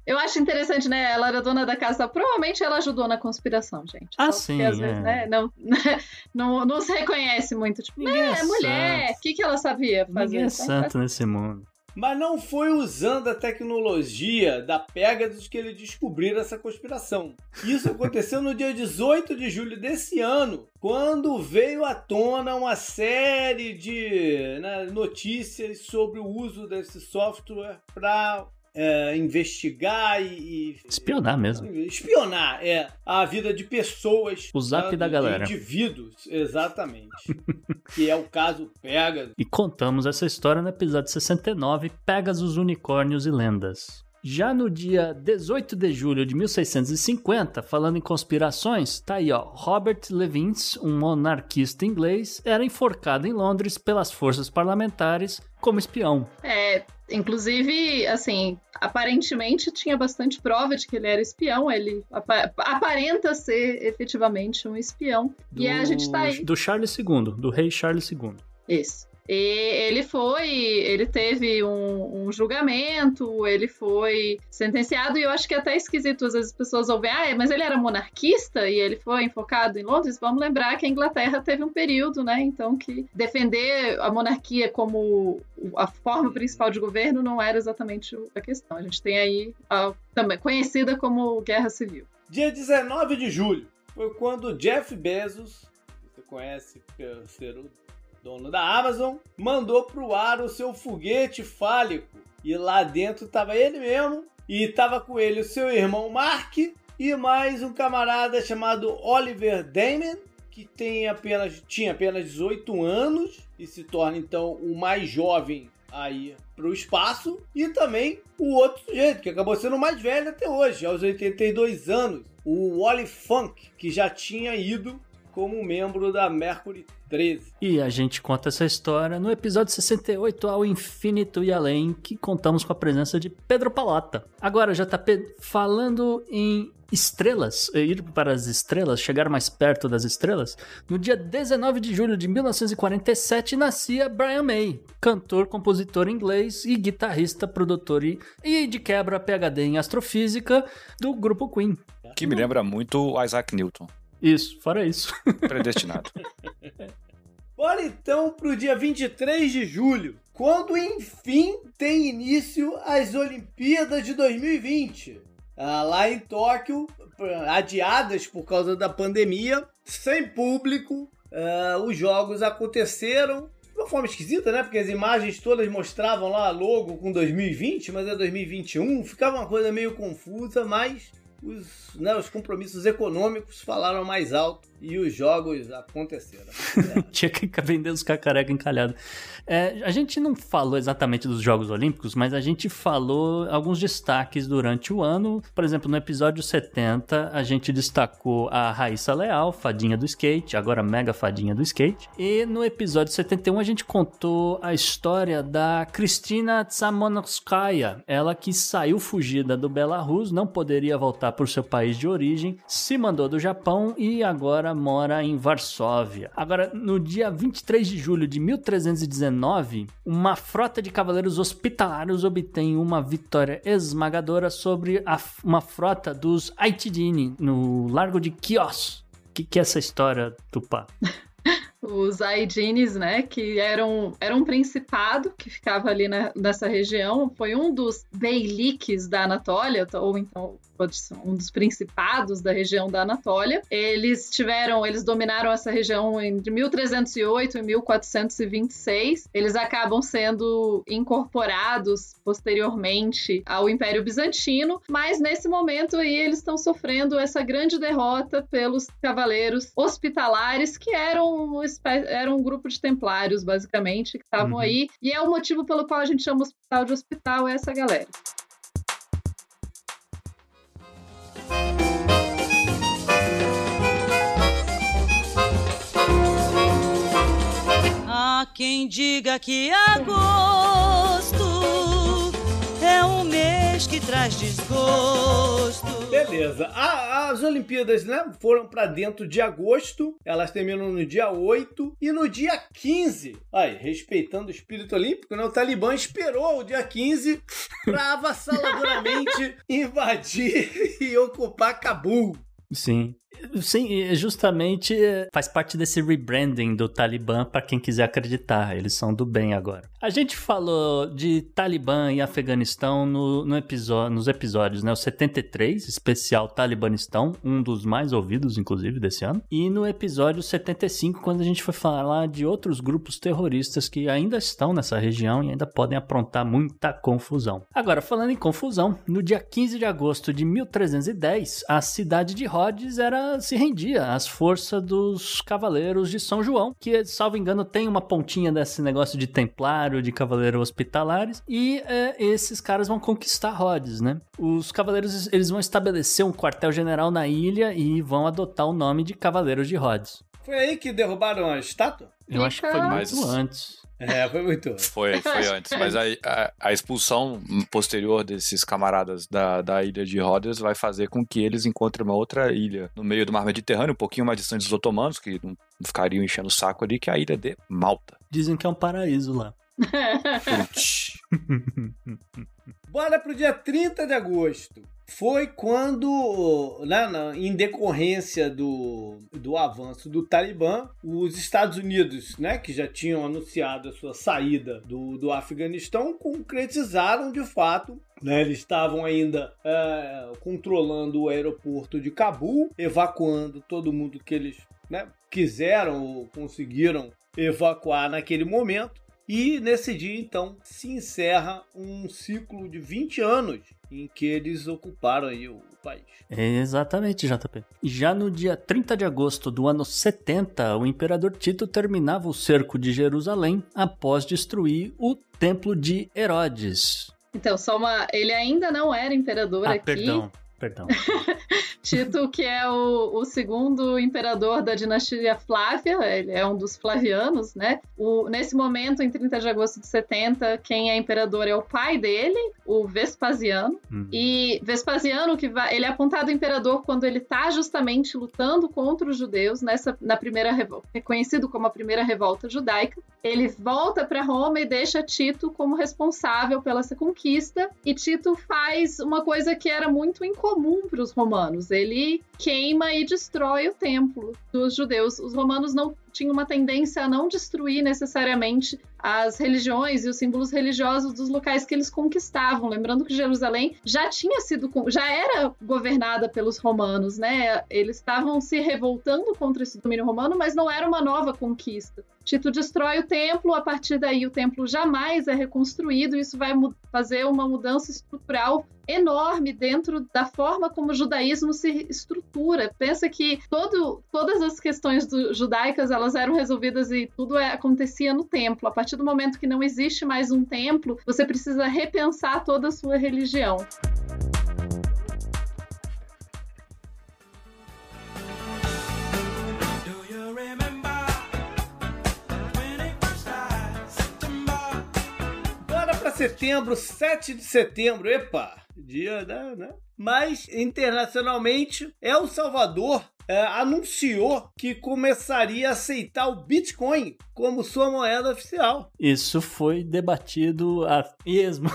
eu acho interessante, né? Ela era dona da casa, provavelmente ela ajudou na conspiração, gente. Ah, Só sim, porque, às é. vezes, né? Não, não, não se reconhece muito. Tipo, Ninguém é, mulher, o que, que ela sabia fazer? Ninguém é Né? santo nesse mundo. Mas não foi usando a tecnologia da Pegasus que eles descobriram essa conspiração. Isso aconteceu no dia 18 de julho desse ano, quando veio à tona uma série de né, notícias sobre o uso desse software para investigar e, e Espionar mesmo. espionar é a vida de pessoas, O zap da de galera. indivíduos, exatamente, que é o caso Pegasus. E contamos essa história no episódio 69, Pegasus, Unicórnios e Lendas. Já no dia 18 de julho de 1650, falando em conspirações, tá aí ó, Robert Levins, um monarquista inglês, era enforcado em Londres pelas forças parlamentares como espião. É, inclusive, assim, aparentemente tinha bastante prova de que ele era espião. Ele apa- aparenta ser efetivamente um espião. Do, E a gente tá aí. do Charles II, do rei Charles II. Isso. E ele foi, ele teve um, um julgamento, ele foi sentenciado, e eu acho que é até esquisito, às vezes as pessoas ouvem, ah, mas ele era monarquista e ele foi enfocado em Londres. Vamos lembrar que a Inglaterra teve um período, né, então que defender a monarquia como a forma principal de governo não era exatamente a questão. A gente tem aí a, também conhecida como Guerra Civil. Dia 19 de julho foi quando Jeff Bezos, você conhece por ser o dono da Amazon, mandou pro ar o seu foguete fálico. E lá dentro tava ele mesmo, e tava com ele o seu irmão Mark e mais um camarada chamado Oliver Damon, que tem apenas, tinha apenas 18 anos e se torna então o mais jovem a ir para o espaço, e também o outro sujeito, que acabou sendo o mais velho até hoje, aos 82 anos, o Wally Funk, que já tinha ido como membro da Mercury 13. E a gente conta essa história no episódio 68 ao infinito e além, que contamos com a presença de Pedro Palota. Agora, JP, falando em estrelas, eh, ir para as estrelas, chegar mais perto das estrelas, no dia 19 de julho de 1947 nascia Brian May, cantor, compositor inglês e guitarrista, produtor e, e de quebra PhD em astrofísica do grupo Queen. Que me lembra muito o Isaac Newton. Isso, fora isso. Predestinado. Bora então pro dia 23 de julho, quando enfim tem início as Olimpíadas de 2020. Ah, lá em Tóquio, adiadas por causa da pandemia, sem público, ah, os jogos aconteceram de uma forma esquisita, né? Porque as imagens todas mostravam lá logo com 2020, mas é 2021, ficava uma coisa meio confusa, mas os, né, os compromissos econômicos falaram mais alto e os jogos aconteceram. Tinha que vender os cacareca encalhado. É, a gente não falou exatamente dos Jogos Olímpicos, mas a gente falou alguns destaques durante o ano. Por exemplo, no episódio 70, a gente destacou a Raíssa Leal, fadinha do skate, agora mega fadinha do skate. E no episódio 71, a gente contou a história da Kristina Tsamonovskaya, ela que saiu fugida do Belarus, não poderia voltar para o seu país de origem, se mandou do Japão e agora mora em Varsóvia. Agora, no dia 23 de julho de 1319, uma frota de cavaleiros hospitalários obtém uma vitória esmagadora sobre a- uma frota dos Aitidini no Largo de Chios. O que, que é essa história, Tupá? Os Aidines, né, que eram, era um principado que ficava ali na- nessa região, foi um dos beyliques da Anatólia, ou então um dos principados da região da Anatólia. Eles tiveram, eles dominaram essa região entre 1308 e 1426. Eles acabam sendo incorporados posteriormente ao Império Bizantino, mas nesse momento aí eles estão sofrendo essa grande derrota pelos cavaleiros hospitalares, que eram, eram um grupo de templários, basicamente, que estavam Uhum. aí. E é o motivo pelo qual a gente chama o hospital de hospital, é essa galera. Há quem diga que agosto é um mês que traz desgosto. Beleza. A- as Olimpíadas, né, foram pra dentro de agosto. Elas terminam no dia 8 e no dia 15. Aí, respeitando o espírito olímpico, né, o Talibã esperou o dia 15 pra avassaladoramente invadir e ocupar Cabul. Sim. Sim, e justamente é, faz parte desse rebranding do Talibã para quem quiser acreditar. Eles são do bem agora. A gente falou de Talibã e Afeganistão no, no episódio, nos episódios, né? O 73, especial Talibanistão, um dos mais ouvidos, inclusive, desse ano. E no episódio 75, quando a gente foi falar de outros grupos terroristas que ainda estão nessa região e ainda podem aprontar muita confusão. Agora, falando em confusão, no dia 15 de agosto de 1310, a cidade de Rhodes era se rendia às forças dos cavaleiros de São João, que, salvo engano, tem uma pontinha desse negócio de templário, de cavaleiro hospitalares, e é, esses caras vão conquistar Rhodes, né? Os cavaleiros, eles vão estabelecer um quartel-general na ilha e vão adotar o nome de Cavaleiros de Rhodes. Foi aí que derrubaram a estátua? Eu acho que foi muito antes. É, foi muito. Foi, foi antes. Mas a, a, a expulsão posterior desses camaradas da, da ilha de Rhodes vai fazer com que eles encontrem uma outra ilha no meio do mar Mediterrâneo, um pouquinho mais distante dos otomanos, que não não ficariam enchendo o saco ali, que é a ilha de Malta. Dizem que é um paraíso lá. Putz. Bora pro dia 30 de agosto. Foi quando, né, em decorrência do, do avanço do Talibã, os Estados Unidos, né, que já tinham anunciado a sua saída do, do Afeganistão, concretizaram de fato. Né, eles estavam ainda é, controlando o aeroporto de Cabul, evacuando todo mundo que eles né, quiseram ou conseguiram evacuar naquele momento. E nesse dia, então, se encerra um ciclo de 20 anos em que eles ocuparam aí o país. Exatamente, JP. Já no dia 30 de agosto do ano 70, o imperador Tito terminava o cerco de Jerusalém após destruir o templo de Herodes. Então, só uma. Ele ainda não era imperador Ah, aqui. perdão, perdão. Tito, que é o, o segundo imperador da dinastia Flávia, ele é um dos flavianos, né? O, nesse momento, em 30 de agosto de 70, quem é imperador é o pai dele, o Vespasiano. Hum. E Vespasiano, que vai, ele é apontado imperador quando ele está justamente lutando contra os judeus nessa na primeira revolta, reconhecido como a primeira revolta judaica. Ele volta para Roma e deixa Tito como responsável pela essa conquista. E Tito faz uma coisa que era muito incomum para os romanos. Ele queima e destrói o templo dos judeus. Os romanos não tinham uma tendência a não destruir necessariamente as religiões e os símbolos religiosos dos locais que eles conquistavam. Lembrando que Jerusalém já tinha sido, já era governada pelos romanos, né? Eles estavam se revoltando contra esse domínio romano, mas não era uma nova conquista. Tito destrói o templo, a partir daí o templo jamais é reconstruído, isso vai fazer uma mudança estrutural enorme dentro da forma como o judaísmo se estrutura. Pensa que todo, todas as questões do, judaicas elas eram resolvidas e tudo é, acontecia no templo. A partir do momento que não existe mais um templo, você precisa repensar toda a sua religião. Bora para setembro, 7 de setembro. Epa, dia da, né? Mas internacionalmente, El Salvador é, anunciou que começaria a aceitar o Bitcoin como sua moeda oficial. Isso foi debatido a esmo.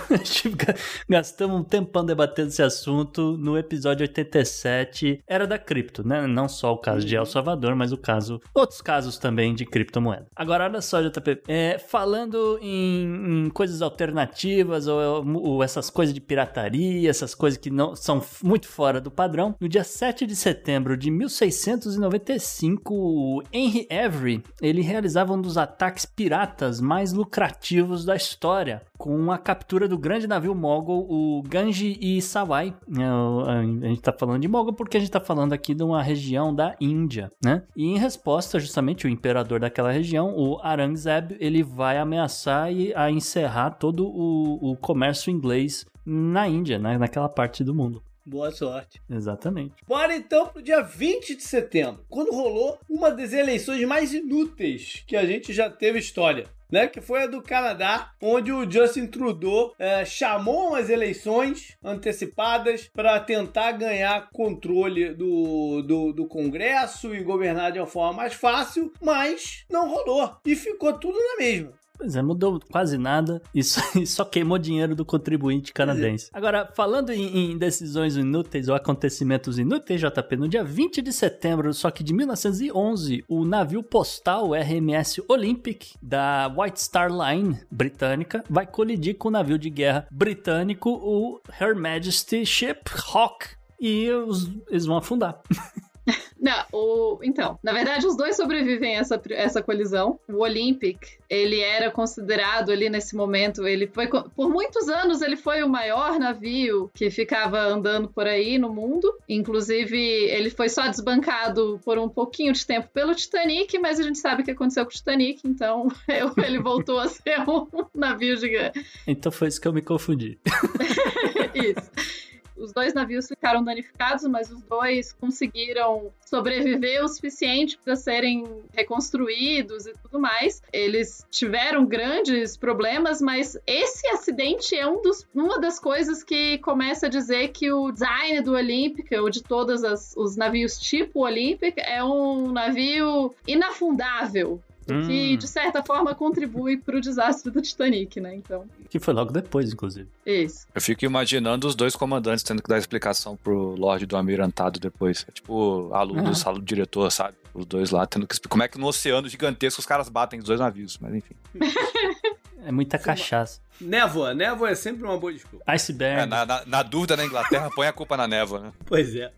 Gastamos um tempão debatendo esse assunto no episódio 87. Era da cripto, né? Não só o caso de El Salvador, mas o caso. Outros casos também de criptomoeda. Agora, olha só, JP. É, falando em, em, coisas alternativas ou, ou essas coisas de pirataria, essas coisas que não são muito fora do padrão, no dia 7 de setembro de 1695, o Henry Avery ele realizava um dos ataques piratas mais lucrativos da história, com a captura do grande navio mogul, o Ganji e Sawai. É, a gente está falando de mogul porque a gente está falando aqui de uma região da Índia, né? E em resposta, justamente, o imperador daquela região, o Aurangzeb, ele vai ameaçar e a encerrar todo o, o comércio inglês na Índia, né? naquela parte do mundo. Boa sorte. Exatamente. Bora então pro dia 20 de setembro, quando rolou uma das eleições mais inúteis que a gente já teve história. Né, que foi a do Canadá, onde o Justin Trudeau é, chamou umas eleições antecipadas para tentar ganhar controle do, do, do, Congresso e governar de uma forma mais fácil, mas não rolou e ficou tudo na mesma. Pois é, mudou quase nada e só, e só queimou dinheiro do contribuinte canadense. É. Agora, falando em, em, decisões inúteis ou acontecimentos inúteis, JP, no dia 20 de setembro, só que de 1911, o navio postal RMS Olympic da White Star Line britânica vai colidir com o navio de guerra britânico, o Her Majesty Ship Hawk, e os, eles vão afundar. Não, o, então, na verdade, os dois sobrevivem a essa, essa colisão. O Olympic, ele era considerado ali nesse momento, ele foi por muitos anos ele foi o maior navio que ficava andando por aí no mundo. Inclusive, ele foi só desbancado por um pouquinho de tempo pelo Titanic, mas a gente sabe o que aconteceu com o Titanic, então ele voltou a ser um navio gigante. Então foi isso que eu me confundi. isso. Os dois navios ficaram danificados, mas os dois conseguiram sobreviver o suficiente para serem reconstruídos e tudo mais. Eles tiveram grandes problemas, mas esse acidente é um dos, uma das coisas que começa a dizer que o design do Olympic, ou de todos os navios tipo Olympic, é um navio inafundável. Hum. Que, de certa forma, contribui para o desastre do Titanic, né? Então. Que foi logo depois, inclusive. Isso. Eu fico imaginando os dois comandantes tendo que dar explicação pro Lorde do Almirantado depois. É tipo aluno do sala do diretor, sabe? Os dois lá tendo que explicar. Como é que no oceano gigantesco os caras batem os dois navios, mas enfim. é muita cachaça. Névoa, névoa é sempre uma boa desculpa. Iceberg. É, na, na, na dúvida na Inglaterra, põe a culpa na névoa, né? Pois é.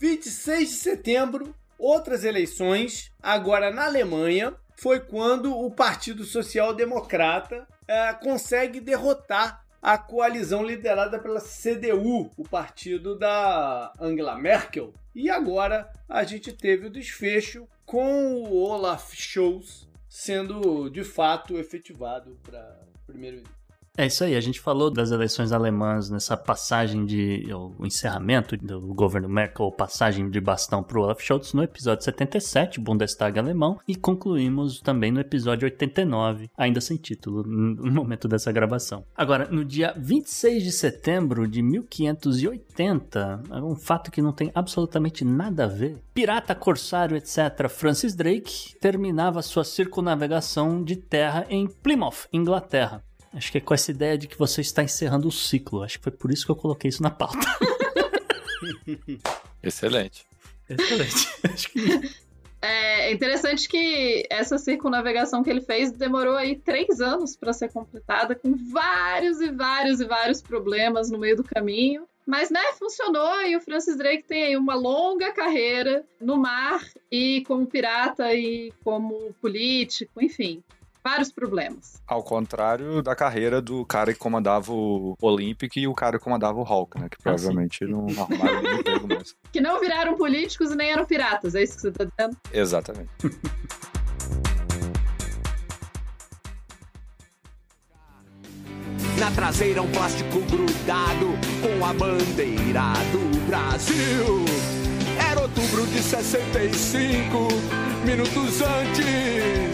26 de setembro, outras eleições, agora na Alemanha, foi quando o Partido Social Democrata é, consegue derrotar a coalizão liderada pela CDU, o partido da Angela Merkel. E agora a gente teve o desfecho com o Olaf Scholz sendo de fato efetivado para primeiro-ministro. É isso aí, a gente falou das eleições alemãs nessa passagem de. o encerramento do governo Merkel, passagem de bastão para o Olaf Scholz no episódio 77, Bundestag alemão, e concluímos também no episódio 89, ainda sem título, no momento dessa gravação. Agora, no dia 26 de setembro de 1580, é um fato que não tem absolutamente nada a ver. Pirata, corsário, etc., Francis Drake terminava sua circunnavegação de terra em Plymouth, Inglaterra. Acho que é com essa ideia de que você está encerrando o ciclo. Acho que foi por isso que eu coloquei isso na pauta. Excelente. Excelente. Acho que... É interessante que essa circunnavegação que ele fez demorou aí três anos para ser completada, com vários e vários e vários problemas no meio do caminho. Mas, né, funcionou e o Francis Drake tem aí uma longa carreira no mar e como pirata e como político, enfim vários problemas. Ao contrário da carreira do cara que comandava o Olympic e o cara que comandava o Hulk, né? Que ah, provavelmente ah, não arrumaram nenhum emprego mais. Que não viraram políticos e nem eram piratas, é isso que você tá dizendo? Exatamente. Na traseira um plástico grudado com a bandeira do Brasil. Era outubro de 65, minutos antes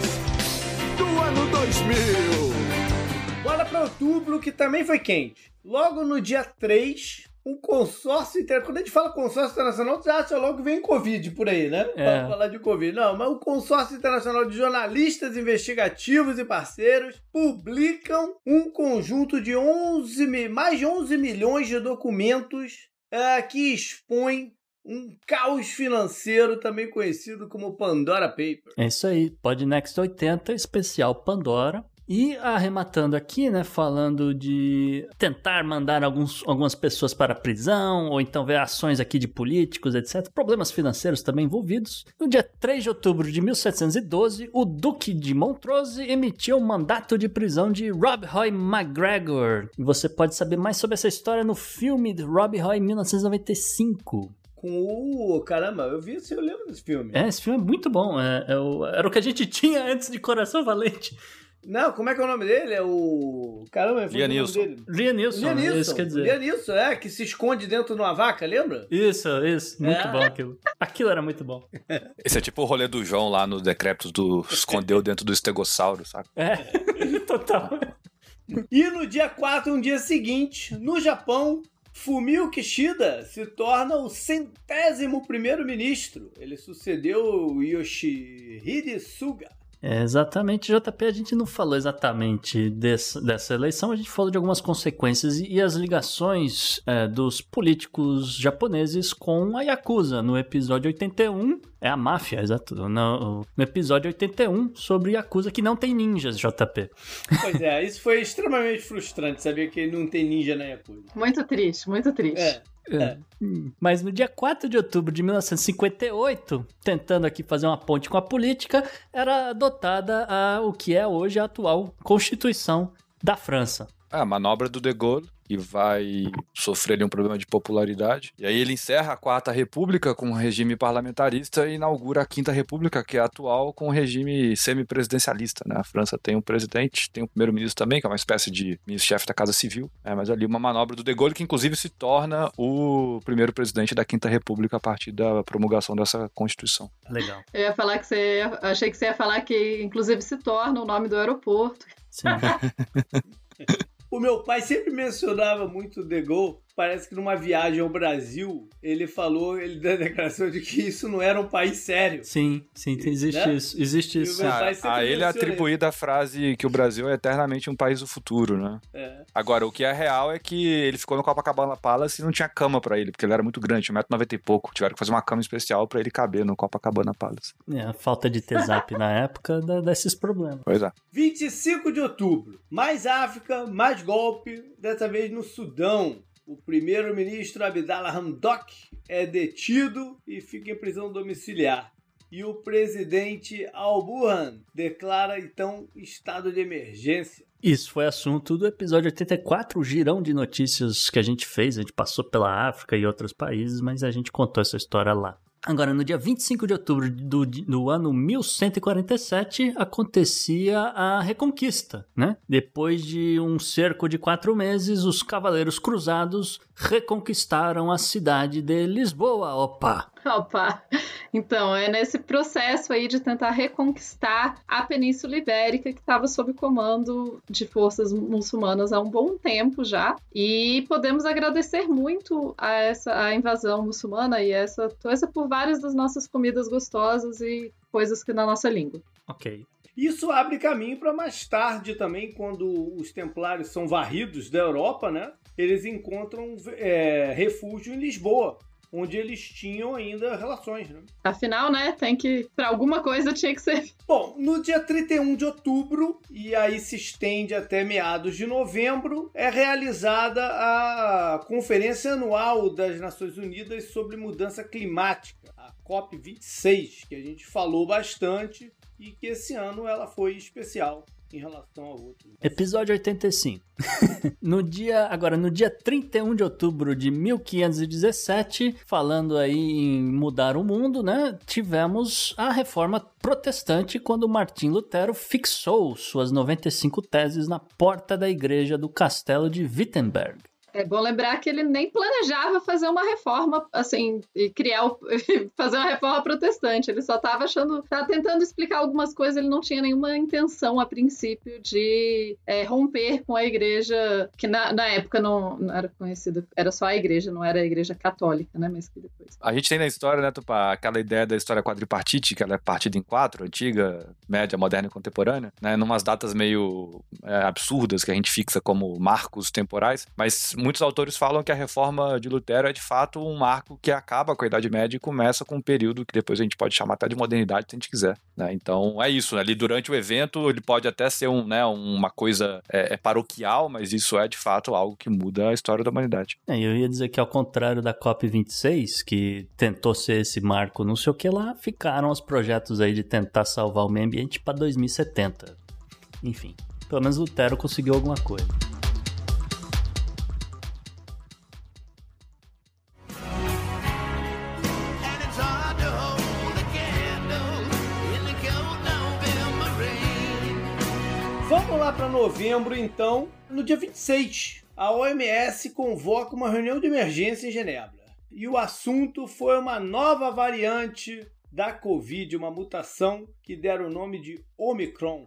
ano 2000. Bora para outubro, que também foi quente. Logo no dia 3, um consórcio internacional. Quando a gente fala consórcio internacional, você acha logo que vem Covid por aí, né? É. Pra falar de Covid. Não, mas o consórcio internacional de jornalistas investigativos e parceiros publicam um conjunto de 11, mi- mais de 11 milhões de documentos eh, que expõem um caos financeiro também conhecido como Pandora Papers. É isso aí, Podnext 80, especial Pandora. E arrematando aqui, né, falando de tentar mandar alguns, algumas pessoas para a prisão, ou então ver ações aqui de políticos, etc. Problemas financeiros também envolvidos. No dia 3 de outubro de 1712, o Duque de Montrose emitiu um mandato de prisão de Rob Roy McGregor. E você pode saber mais sobre essa história no filme de Rob Roy 1995. Com o. Caramba, eu vi esse, eu lembro desse filme. É, esse filme é muito bom. É, é o- era o que a gente tinha antes de Coração Valente. Não, como é que é o nome dele? É o. Caramba, foi o nome Lianilson. dele. Lianilson, Lianilson, isso quer dizer. Lianilson, é, que se esconde dentro de uma vaca, lembra? Isso, isso. Muito É. bom aquilo. Aquilo era muito bom. Esse é tipo o rolê do João lá no Decréptos do escondeu dentro do estegossauro, saca? É, total. E no dia 4, um dia seguinte, no Japão, Fumio Kishida se torna o centésimo primeiro-ministro. Ele sucedeu Yoshihide Suga. É, exatamente, JP, a gente não falou exatamente dessa, dessa eleição, a gente falou de algumas consequências e, e as ligações é, dos políticos japoneses com a Yakuza. No episódio 81, é a máfia, exato. No, no episódio 81, sobre Yakuza, que não tem ninjas, JP. Pois é, isso foi extremamente frustrante, saber que não tem ninja na Yakuza. Muito triste, muito triste. É. É. Mas no dia 4 de outubro de 1958, tentando aqui fazer uma ponte com a política, era adotada a, o que é hoje a atual Constituição da França. É, a manobra do De Gaulle, que vai sofrer ali um problema de popularidade. E aí ele encerra a Quarta República com um regime parlamentarista e inaugura a Quinta República, que é a atual, com um regime semipresidencialista. Né? A França tem um presidente, tem um primeiro-ministro também, que é uma espécie de ministro-chefe da Casa Civil. É, mas ali uma manobra do De Gaulle, que inclusive se torna o primeiro presidente da Quinta República a partir da promulgação dessa Constituição. Legal. Eu ia falar que você ia, achei que você ia falar que inclusive se torna o nome do aeroporto. Sim. O meu pai sempre mencionava muito o De Gaulle. Parece que numa viagem ao Brasil, ele falou, ele deu a declaração de que isso não era um país sério. Sim, sim, existe Né? isso. Existe isso. A, ele é atribuída a frase que o Brasil é eternamente um país do futuro, né? É. Agora, o que é real é que ele ficou no Copacabana Palace e não tinha cama pra ele, porque ele era muito grande, tinha 1,90m e pouco. Tiveram que fazer uma cama especial pra ele caber no Copacabana Palace. É, a falta de T-Zap na época dá, dá esses problemas. Pois é. 25 de outubro. Mais África, mais golpe, dessa vez no Sudão. O primeiro-ministro Abdallah Hamdok é detido e fica em prisão domiciliar. E o presidente Al-Burhan declara então estado de emergência. Isso foi assunto do episódio 84, o girão de notícias que a gente fez. A gente passou pela África e outros países, mas a gente contou essa história lá. Agora, no dia 25 de outubro do, do ano 1147, acontecia a Reconquista, né? Depois de um cerco de quatro meses, os Cavaleiros Cruzados reconquistaram a cidade de Lisboa. Opa! Opa! Então, é nesse processo aí de tentar reconquistar a Península Ibérica, que estava sob comando de forças muçulmanas há um bom tempo já. E podemos agradecer muito a essa a invasão muçulmana e essa coisa por várias das nossas comidas gostosas e coisas que na nossa língua. Ok. Isso abre caminho para mais tarde também, quando os templários são varridos da Europa, né? Eles encontram é, refúgio em Lisboa, onde eles tinham ainda relações, né? Afinal, né, tem que. Pra alguma coisa tinha que ser. Bom, no dia 31 de outubro, e aí se estende até meados de novembro, é realizada a Conferência Anual das Nações Unidas sobre Mudança Climática, a COP26, que a gente falou bastante e que esse ano ela foi especial em relação a outros. Episódio 85. no dia, agora no dia 31 de outubro de 1517, falando aí em mudar o mundo, né? Tivemos a reforma protestante quando Martim Lutero fixou suas 95 teses na porta da igreja do castelo de Wittenberg. É bom lembrar que ele nem planejava fazer uma reforma, assim, e criar, o- fazer uma reforma protestante. Ele só estava achando, estava tentando explicar algumas coisas. Ele não tinha nenhuma intenção, a princípio, de é, romper com a igreja, que na, na época não, não era conhecida, era só a igreja, não era a igreja católica, né? Mas que depois. A gente tem na história, né, Tupá, aquela ideia da história quadripartite, que ela é partida em quatro, antiga, média, moderna e contemporânea, né, numas datas meio é, absurdas que a gente fixa como marcos temporais, mas muitos autores falam que a reforma de Lutero é de fato um marco que acaba com a Idade Média e começa com um período que depois a gente pode chamar até de modernidade se a gente quiser, né, então é isso, ali durante o evento ele pode até ser um, né, uma coisa é, é paroquial, mas isso é de fato algo que muda a história da humanidade. É, eu ia dizer que ao contrário da COP26, que tentou ser esse marco não sei o que lá, ficaram os projetos aí de tentar salvar o meio ambiente para 2070. Enfim, pelo menos Lutero conseguiu alguma coisa. Novembro, então. No dia 26, a OMS convoca uma reunião de emergência em Genebra. E o assunto foi uma nova variante da Covid, uma mutação que deram o nome de Omicron.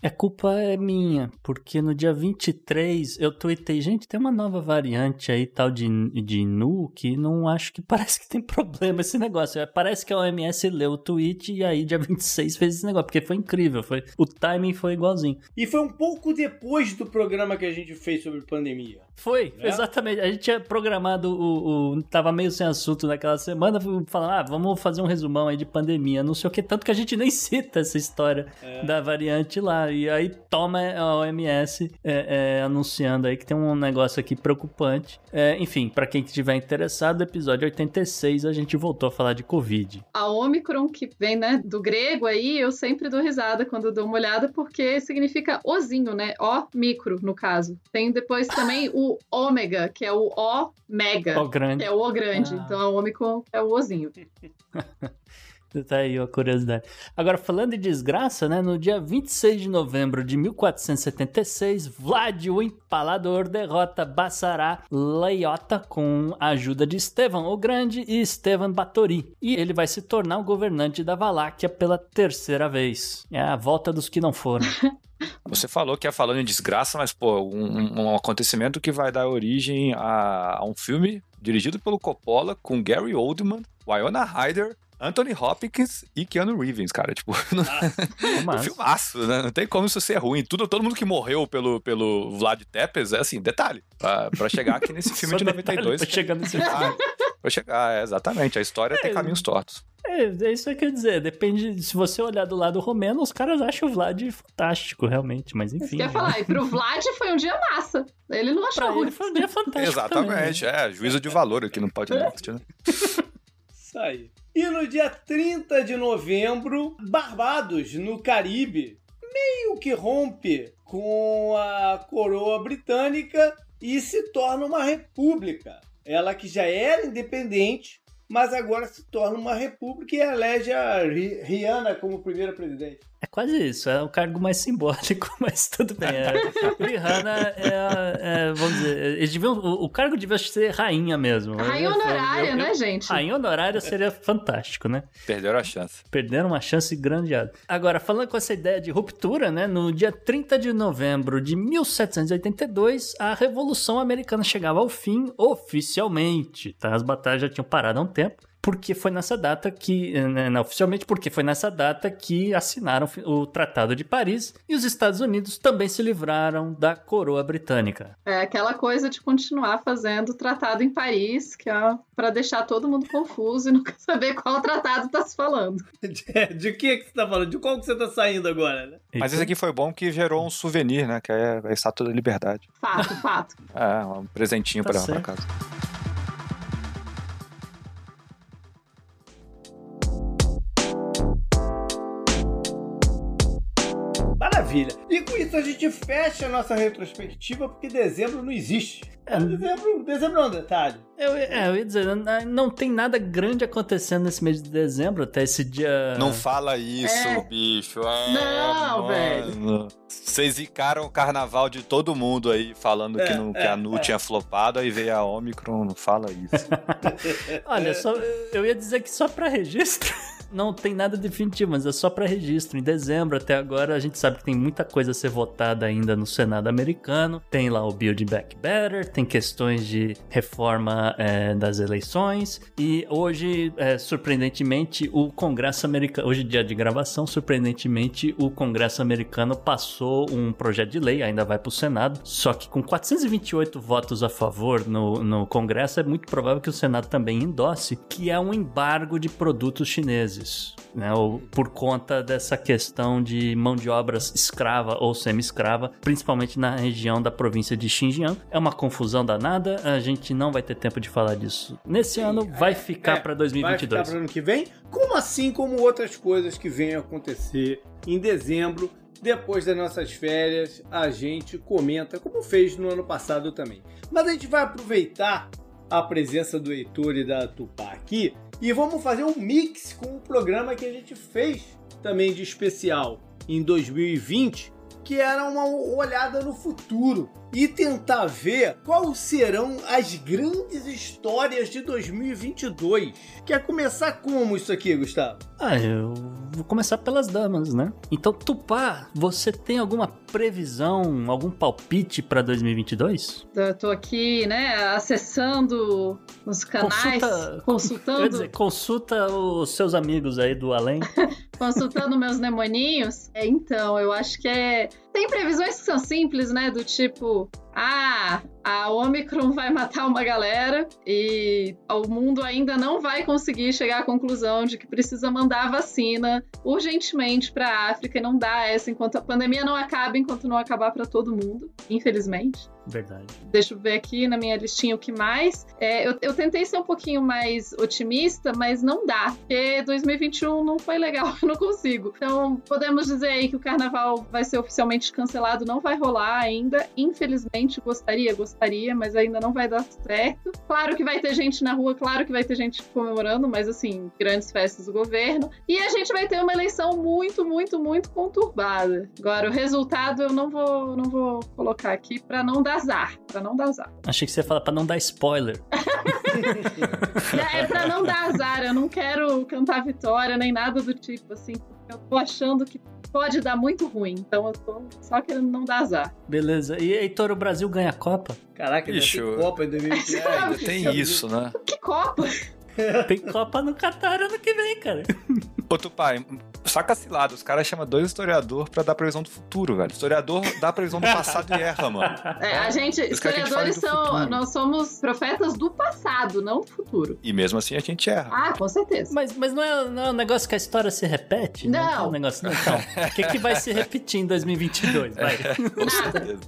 É culpa é minha, porque no dia 23 eu tuitei, gente, tem uma nova variante aí, tal de, de Nu, que não acho que parece que tem problema esse negócio. É, Parece que a OMS leu o tweet e aí dia 26 fez esse negócio, porque foi incrível, foi, o timing foi igualzinho. E foi um pouco depois do programa que a gente fez sobre pandemia. Foi, É? exatamente. A gente tinha programado o, o. Tava meio sem assunto naquela semana, falando, ah, vamos fazer um resumão aí de pandemia, não sei o que, tanto que a gente nem cita essa história É. da variante lá. E aí toma a OMS é, é, anunciando aí que tem um negócio aqui preocupante. É, enfim, pra quem estiver interessado, episódio 86 a gente voltou a falar de Covid. A Omicron, que vem, né, do grego aí, eu sempre dou risada quando dou uma olhada, porque significa ozinho, né? O micro, no caso. Tem depois também o ômega, que é o O mega. O grande. Que é o O grande. Ah. Então a Omicron é o ozinho. Tá aí a curiosidade. Agora, falando de desgraça, né? No dia 26 de novembro de 1476, Vlad, o Empalador, derrota Bassará Leiota com a ajuda de Estevan o Grande e Estevan Batory. E ele vai se tornar o governante da Valáquia pela terceira vez. É a volta dos que não foram. Você falou que ia falando em desgraça, mas, pô, um, um acontecimento que vai dar origem a, a um filme dirigido pelo Coppola com Gary Oldman, Wyona Ryder, Anthony Hopkins e Keanu Reeves, cara. Tipo, não, um Mas, filmaço, né? Não tem como isso ser ruim. Tudo, todo mundo que morreu pelo, pelo Vlad Tepes é assim, detalhe. Pra, pra chegar aqui nesse filme Só de detalhe 92. pra chegar nesse Ah, Pra chegar, é, exatamente. A história tem É. caminhos tortos. é, é isso que eu quero dizer. Depende. Se você olhar do lado romeno, os caras acham o Vlad fantástico, realmente. Mas Isso enfim. que eu ia falar. E pro Vlad foi um dia massa. Ele não achou Pra ruim. ele foi um dia fantástico. Exatamente, também, né? é. Juízo de valor aqui no Podnext, né? Isso aí. E no dia 30 de novembro, Barbados, no Caribe, meio que rompe com a coroa britânica e se torna uma república. Ela que já era independente, mas agora se torna uma república e elege a Ri- Rihanna como primeira presidente. É quase isso, é o cargo mais simbólico, mas tudo bem. É, Rihanna é, a- é, vamos dizer, deviam, o, o cargo devia ser rainha mesmo. Rainha honorária, eu- né, gente? Rainha honorária seria fantástico, né? Perderam a chance. Perderam uma chance grandiada. Agora, falando com essa ideia de ruptura, né? No dia 30 de novembro de 1782, a Revolução Americana chegava ao fim oficialmente. Tá? As batalhas já tinham parado há um tempo. Porque foi nessa data que, né, não, oficialmente, porque foi nessa data que assinaram o Tratado de Paris e os Estados Unidos também se livraram da coroa britânica. É aquela coisa de continuar fazendo o tratado em Paris, que é pra deixar todo mundo confuso e nunca saber qual tratado tá se falando. De, de que, que você tá falando? De qual que você tá saindo agora, né? Mas esse aqui foi bom que gerou um souvenir, né? Que é a Estátua da Liberdade. Fato, fato. É, um presentinho Tá pra, pra certo. casa. Maravilha. E com isso a gente fecha a nossa retrospectiva, porque dezembro não existe. É. Dezembro, dezembro é um detalhe. Eu, é, eu ia dizer, não- não tem nada grande acontecendo nesse mês de dezembro, até esse dia. Não fala isso, É. bicho. É, Não, mano. Vocês zicaram o carnaval de todo mundo aí, falando que, É, não, que é, a Nu é. tinha flopado, aí veio a Omicron, não fala isso. Olha, só, eu ia dizer que só pra registro. Não tem nada definitivo, mas é só pra registro. Em dezembro até agora, a gente sabe que tem muita coisa a ser votada ainda no Senado americano. Tem lá o Build Back Better, tem questões de reforma é, das eleições. E hoje, é, surpreendentemente, o Congresso americano, hoje dia de gravação, surpreendentemente, o Congresso americano passou um projeto de lei, ainda vai pro Senado, só que com 428 votos a favor no, no Congresso, é muito provável que o Senado também endosse, que é um embargo de produtos chineses. Né, ou por conta dessa questão de mão de obras escrava ou semi-escrava, principalmente na região da província de Xinjiang. É uma confusão danada, a gente não vai ter tempo de falar disso nesse ano, vai ficar É, para Vai 2022. ficar para ano que vem, como assim como outras coisas que vêm a acontecer em dezembro. Depois das nossas férias, a gente comenta, como fez no ano passado também. Mas a gente vai aproveitar a presença do Heitor e da Tupá aqui e vamos fazer um mix com o programa que a gente fez também de especial em 2020, que era uma olhada no futuro e tentar ver quais serão as grandes histórias de 2022. Quer começar como isso aqui, Gustavo? Ah, eu vou começar pelas damas, né? Então, Tupá, você tem alguma previsão, algum palpite para 2022? Eu tô aqui, né, acessando os canais, Consulta- consultando, Quer dizer, consulta os seus amigos aí do além. consultando meus nemoninhos. É, então, eu acho que é. Tem previsões que são simples, né? Do tipo, ah, a Omicron vai matar uma galera e o mundo ainda não vai conseguir chegar à conclusão de que precisa mandar vacina urgentemente para a África e não dá essa enquanto a pandemia não acaba, enquanto não acabar para todo mundo, infelizmente. Verdade. Deixa eu ver aqui na minha listinha o que mais. É, eu, eu tentei ser um pouquinho mais otimista, mas não dá, porque 2021 não foi legal, eu não consigo. Então, podemos dizer aí que o carnaval vai ser oficialmente cancelado, não vai rolar ainda. Infelizmente, gostaria, gostaria, mas ainda não vai dar certo. Claro que vai ter gente na rua, claro que vai ter gente comemorando, mas assim, grandes festas do governo. E a gente vai ter uma eleição muito, muito, muito conturbada. Agora, o resultado eu não vou, não vou colocar aqui para não dar azar, para não dar azar. Achei que você ia falar pra não dar spoiler. É pra não dar azar, eu não quero cantar vitória nem nada do tipo, assim, porque eu tô achando que pode dar muito ruim, então eu tô só querendo não dar azar. Beleza. E Heitor, o Brasil ganha a Copa? Caraca, Ixi, tem Copa em 2020. É, ainda tem isso, né? Que Copa! Tem Copa no Catar ano que vem, cara. Outro pai, saca cilado, os caras chamam dois historiadores pra dar previsão do futuro, velho. Historiador dá previsão do passado e erra, mano. É, a gente, Os que a gente historiadores são. futuro. Nós somos profetas do passado, não do futuro. E mesmo assim a gente erra. Ah, com certeza. Mas, mas não, é, não é um negócio que a história se repete? Não. é um negócio, não. Então, o que, que vai se repetir em 2022? Vai. Com certeza.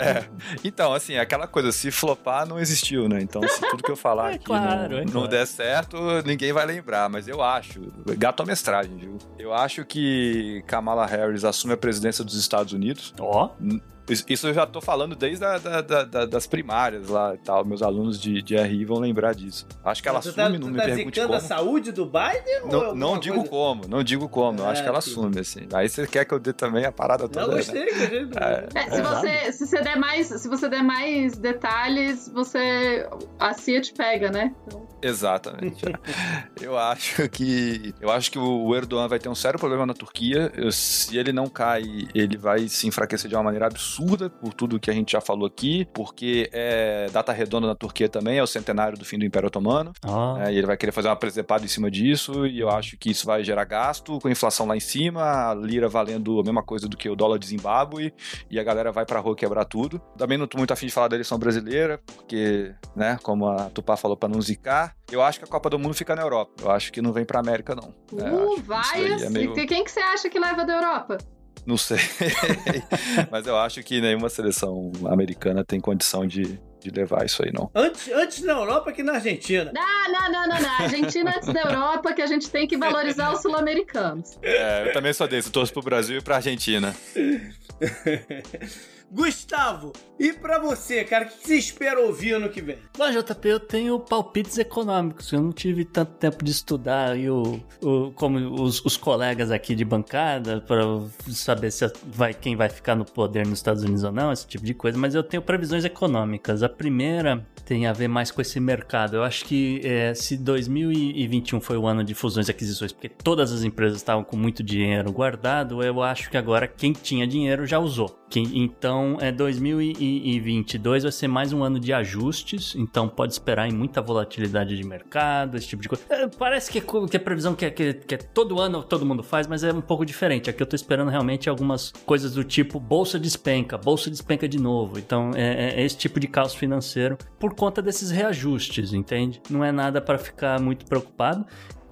É. Então, assim, aquela coisa, se flopar, não existiu, né? Então, se tudo que eu falar É aqui claro, não, é não claro. der certo, ninguém vai lembrar. Mas eu acho, gato a mestragem, viu? Eu acho que Kamala Harris assume a presidência dos Estados Unidos. Ó, Isso- Isso eu já tô falando desde a, da- da- da- das primárias lá e tal. Meus alunos de, de RI vão lembrar disso. Acho que ela tu assume, tá, não me tá pergunte como. a saúde do Biden? ou Não, alguma não digo coisa? como, não digo como. Eu acho É, que ela sim. assume, assim. Aí você quer que eu dê também a parada toda. Não, né? gostei, gostei. do- É. É, se, você, se, você der mais, se você der mais detalhes, você. A CIA te pega, né? Então, Exatamente. eu acho que eu acho que o Erdogan vai ter um sério problema na Turquia. Eu- se ele não cai, ele vai se enfraquecer de uma maneira absurda por tudo que a gente já falou aqui, porque é data redonda na Turquia também, é o centenário do fim do Império Otomano. ó. É, e ele vai querer fazer uma presepada em cima disso, e eu acho que isso vai gerar gasto, com a inflação lá em cima, a lira valendo a mesma coisa do que o dólar de Zimbábue, e a galera vai pra rua quebrar tudo. Também não tô muito afim de falar da eleição brasileira, porque, né, como a Tupá falou, pra não zicar. Eu acho que a Copa do Mundo fica na Europa. Eu acho que não vem pra América, não. É, eu uh, isso vai. aí é meio- E quem que você acha que leva da Europa? Não sei. Mas eu acho que nenhuma seleção americana tem condição de, de levar isso aí, não. Antes, antes na Europa que na Argentina. Não, não, não, não, não. Argentina antes da Europa, que a gente tem que valorizar os sul-americanos. É, eu também sou desse, eu torço pro Brasil e pra Argentina. Gustavo, e pra você, cara, o que você espera ouvir ano que vem? Bom, JP, eu tenho palpites econômicos. Eu não tive tanto tempo de estudar aí o, o, como os, os colegas aqui de bancada para saber se vai, quem vai ficar no poder nos Estados Unidos ou não, esse tipo de coisa. Mas eu tenho previsões econômicas. A primeira tem a ver mais com esse mercado. Eu acho que é, se 2021 foi o ano de fusões e aquisições, porque todas as empresas estavam com muito dinheiro guardado, eu acho que agora quem tinha dinheiro já usou. Quem, então, é 2022 vai ser mais um ano de ajustes, então pode esperar em muita volatilidade de mercado, esse tipo de coisa. É, parece que é, que é previsão que é, que, é, que é todo ano todo mundo faz, mas é um pouco diferente. Aqui eu tô esperando realmente algumas coisas do tipo bolsa despenca, bolsa despenca de novo. Então, é, é esse tipo de caos financeiro por conta desses reajustes, entende? Não é nada para ficar muito preocupado.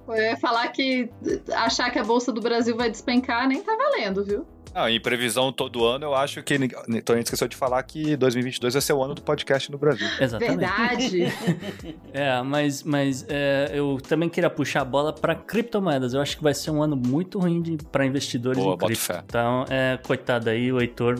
Eu ia falar que achar que a Bolsa do Brasil vai despencar nem tá valendo, viu? Ah, em previsão todo ano, eu acho que. Então a gente esqueceu de falar que 2022 vai ser o ano do podcast no Brasil. Exatamente. Verdade. é, mas, mas é, eu também queria puxar a bola para criptomoedas. Eu acho que vai ser um ano muito ruim para investidores Boa, em cripto. fé. Então, é, coitado aí, o Heitor.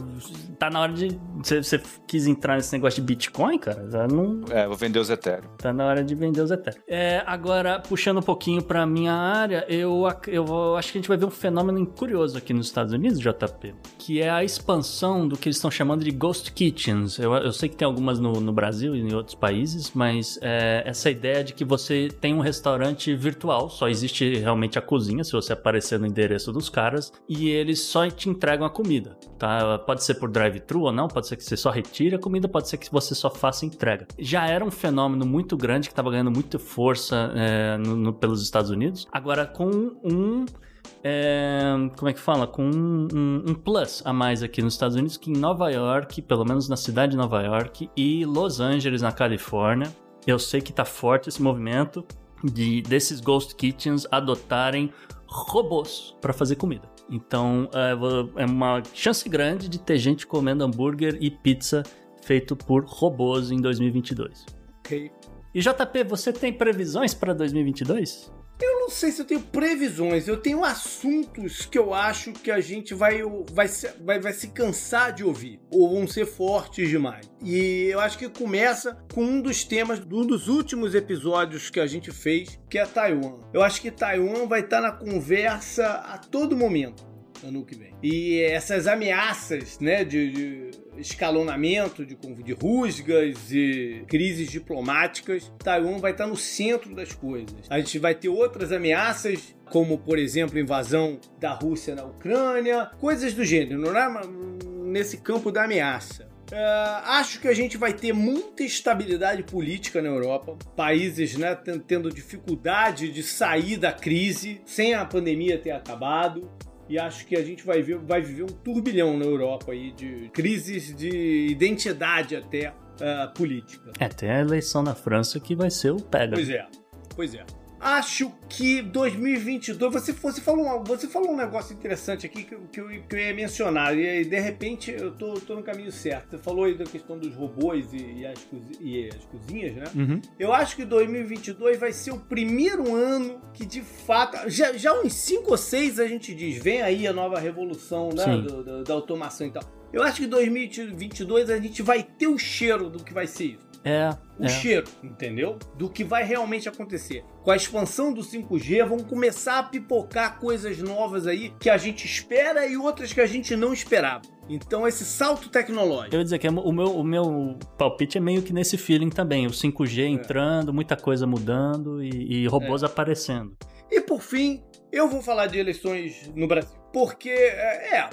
Tá na hora de. Você quis entrar nesse negócio de Bitcoin, cara? Já não. É, vou vender os Ethereum. Tá na hora de vender os Ethereum. É, agora, puxando um pouquinho pra minha área, eu, eu acho que a gente vai ver um fenômeno curioso aqui nos Estados Unidos, JP que é a expansão do que eles estão chamando de Ghost Kitchens. Eu, eu sei que tem algumas no, no Brasil e em outros países, mas é, essa ideia de que você tem um restaurante virtual, só existe realmente a cozinha, se você aparecer no endereço dos caras, e eles só te entregam a comida, tá? Pode ser por drive-thru ou não, pode ser que você só retire a comida, pode ser que você só faça entrega. Já era um fenômeno muito grande que estava ganhando muita força é, no, no, pelos Estados Unidos, agora com um é, como é que fala? Com um, um, um, plus a mais aqui nos Estados Unidos, que em Nova York, pelo menos na cidade de Nova York, e Los Angeles, na Califórnia, eu sei que tá forte esse movimento de desses ghost kitchens adotarem robôs para fazer comida. Então é, é uma chance grande de ter gente comendo hambúrguer e pizza feito por robôs em 2022. Ok. E JP, você tem previsões para 2022? Eu não sei se eu tenho previsões, eu tenho assuntos que eu acho que a gente vai, vai, se, vai, vai se cansar de ouvir, ou vão ser fortes demais. E eu acho que começa com um dos temas um dos últimos episódios que a gente fez, que é Taiwan. Eu acho que Taiwan vai estar na conversa a todo momento ano que vem. E essas ameaças, né, de, de escalonamento, de, de rusgas e crises diplomáticas, Taiwan vai estar no centro das coisas. A gente vai ter outras ameaças, como, por exemplo, invasão da Rússia na Ucrânia, coisas do gênero, não é nesse campo da ameaça. Uh, acho que a gente vai ter muita instabilidade política na Europa, países né, tendo dificuldade de sair da crise sem a pandemia ter acabado e acho que a gente vai, ver, vai viver um turbilhão na Europa aí de crises de identidade até uh, política. É, tem a eleição na França que vai ser o pega. Pois é, pois é acho que 2022. Você, você, falou, você falou um negócio interessante aqui que, que, eu, que eu ia mencionar, e de repente eu tô, tô no caminho certo. Você falou aí da questão dos robôs e, e, as, e as, cozinhas, né? Uhum. Eu acho que 2022 vai ser o primeiro ano que de fato. Já, já uns 5 ou 6 a gente diz: vem aí a nova revolução né, do, do, da automação e tal. Eu acho que 2022 a gente vai ter o cheiro do que vai ser isso. É. O é. cheiro, entendeu? Do que vai realmente acontecer. Com a expansão do 5G, vão começar a pipocar coisas novas aí que a gente espera e outras que a gente não esperava. Então, esse salto tecnológico. Eu ia dizer que é o meu, o meu palpite é meio que nesse feeling também. O 5G é. entrando, muita coisa mudando e, e robôs é. aparecendo. E por fim, eu vou falar de eleições no Brasil. Porque é, é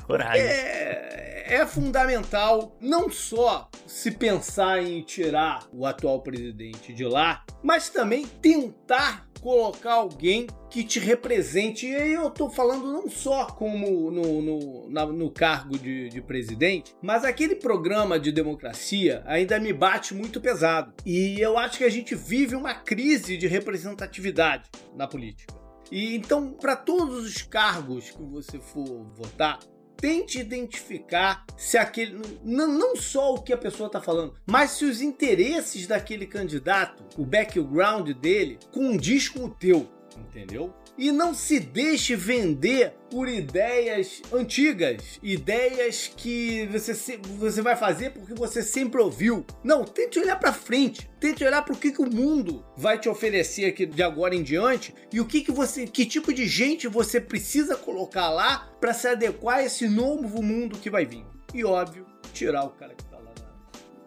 é fundamental não só se pensar em tirar o atual presidente de lá, mas também tentar colocar alguém que te represente. E aí eu tô falando não só como no, no, na, no cargo de, de, presidente, mas aquele programa de democracia ainda me bate muito pesado. E eu acho que a gente vive uma crise de representatividade na política. E então, para todos os cargos que você for votar, tente identificar se aquele. Não, não só o que a pessoa está falando, mas se os interesses daquele candidato, o background dele, condiz com o teu. Entendeu? E não se deixe vender por ideias antigas, ideias que você, se- você vai fazer porque você sempre ouviu. Não, tente olhar para frente, tente olhar para o que, que o mundo vai te oferecer aqui de agora em diante e o que, que você, que tipo de gente você precisa colocar lá para se adequar a esse novo mundo que vai vir. E óbvio, tirar o cara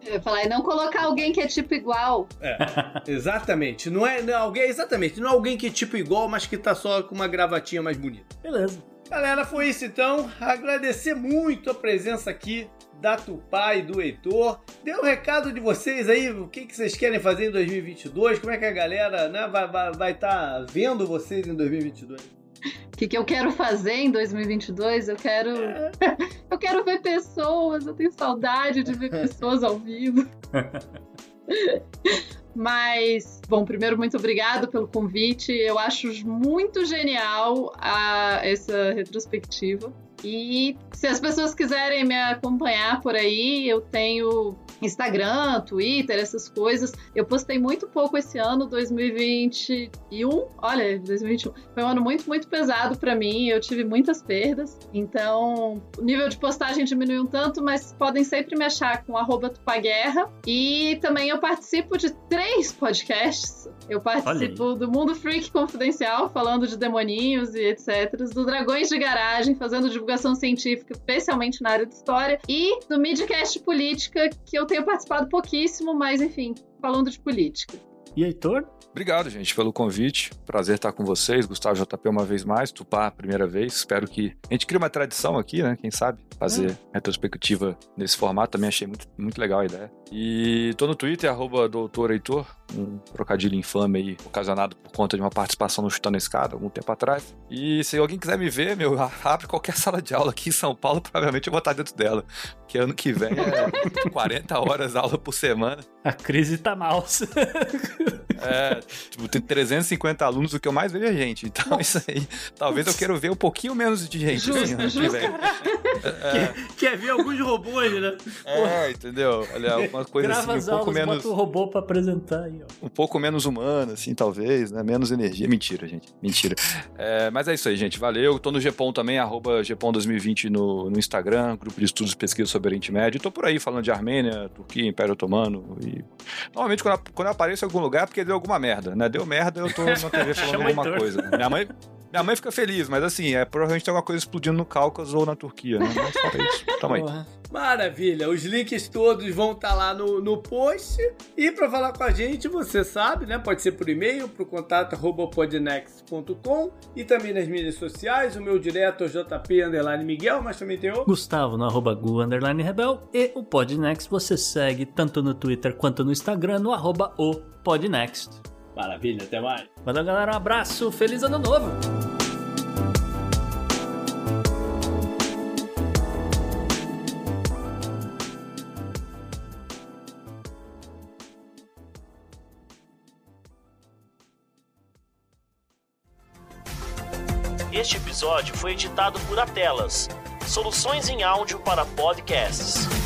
Eu ia falar, e não colocar alguém que é tipo igual. é, exatamente. Não é, não é alguém, exatamente, não é alguém que é tipo igual, mas que tá só com uma gravatinha mais bonita. Beleza. Galera, foi isso então. Agradecer muito a presença aqui da Tupá e do Heitor. Dê um recado de vocês aí, o que, que vocês querem fazer em 2022, como é que a galera né, vai estar vai, tá vendo vocês em 2022. O que, que eu quero fazer em 2022? Eu quero. eu quero ver pessoas, eu tenho saudade de ver pessoas ao vivo. Mas, bom, primeiro, muito obrigado pelo convite. Eu acho muito genial a, essa retrospectiva. E se as pessoas quiserem me acompanhar por aí, eu tenho Instagram, Twitter, essas coisas. Eu postei muito pouco esse ano, 2021. Olha, 2021. Foi um ano muito, muito pesado para mim. Eu tive muitas perdas. Então, o nível de postagem diminuiu um tanto, mas podem sempre me achar com tupaguerra. E também eu participo de três podcasts. Eu participo do Mundo Freak Confidencial, falando de demoninhos e etc. Do Dragões de Garagem, fazendo divulgação científica, especialmente na área de história. E do Midcast Política, que eu tenho participado pouquíssimo, mas enfim, falando de política. E Heitor? Obrigado, gente, pelo convite. Prazer estar com vocês. Gustavo JP uma vez mais, Tupá primeira vez. Espero que a gente crie uma tradição aqui, né? Quem sabe fazer retrospectiva nesse formato. Também achei muito, muito legal a ideia. E tô no Twitter, arroba doutor Heitor, um trocadilho infame aí, ocasionado por conta de uma participação no Chutando a Escada, algum tempo atrás. E se alguém quiser me ver, meu, abre qualquer sala de aula aqui em São Paulo, provavelmente eu vou estar dentro dela. Porque ano que vem é 40 horas aula por semana. A crise tá mal. É, tipo, tem 350 alunos, o que eu mais vejo é gente. Então, isso aí, talvez eu queira ver um pouquinho menos de gente. Justo, assim, ano que justo. vem. Quer ver alguns robôs, né? É, entendeu? Olha, alguma coisa Grava assim, as um pouco aulas, menos. bota o robô pra apresentar aí, ó. um pouco menos humana, assim, talvez, né? Menos energia. Mentira, gente. Mentira. É, mas é isso aí, gente. Valeu. Tô no Gpom também, arroba Gpom 2020 no, no Instagram, grupo de estudos e pesquisa sobre Oriente Médio. E tô por aí falando de Armênia, Turquia, Império Otomano. E... Normalmente, quando, eu- quando eu apareço em algum lugar, é porque deu alguma merda, né? Deu merda, eu tô na TV falando alguma coisa. Minha mãe. Minha mãe fica feliz, mas assim, é provavelmente tem alguma coisa explodindo no Cáucaso ou na Turquia, né? Mas fora isso, tamo aí. Maravilha, os links todos vão estar lá no, no post. E para falar com a gente, você sabe, né? Pode ser por e-mail, pro contato arroba podnext.com e também nas mídias sociais. O meu direto é o JP Underline Miguel, mas também tem o. Gustavo no arroba Gu underline Rebel e o Podnext você segue tanto no Twitter quanto no Instagram no arroba o Podnext. Maravilha, até mais. Valeu galera, um abraço, feliz ano novo! Este episódio foi editado por Atelas, soluções em áudio para podcasts.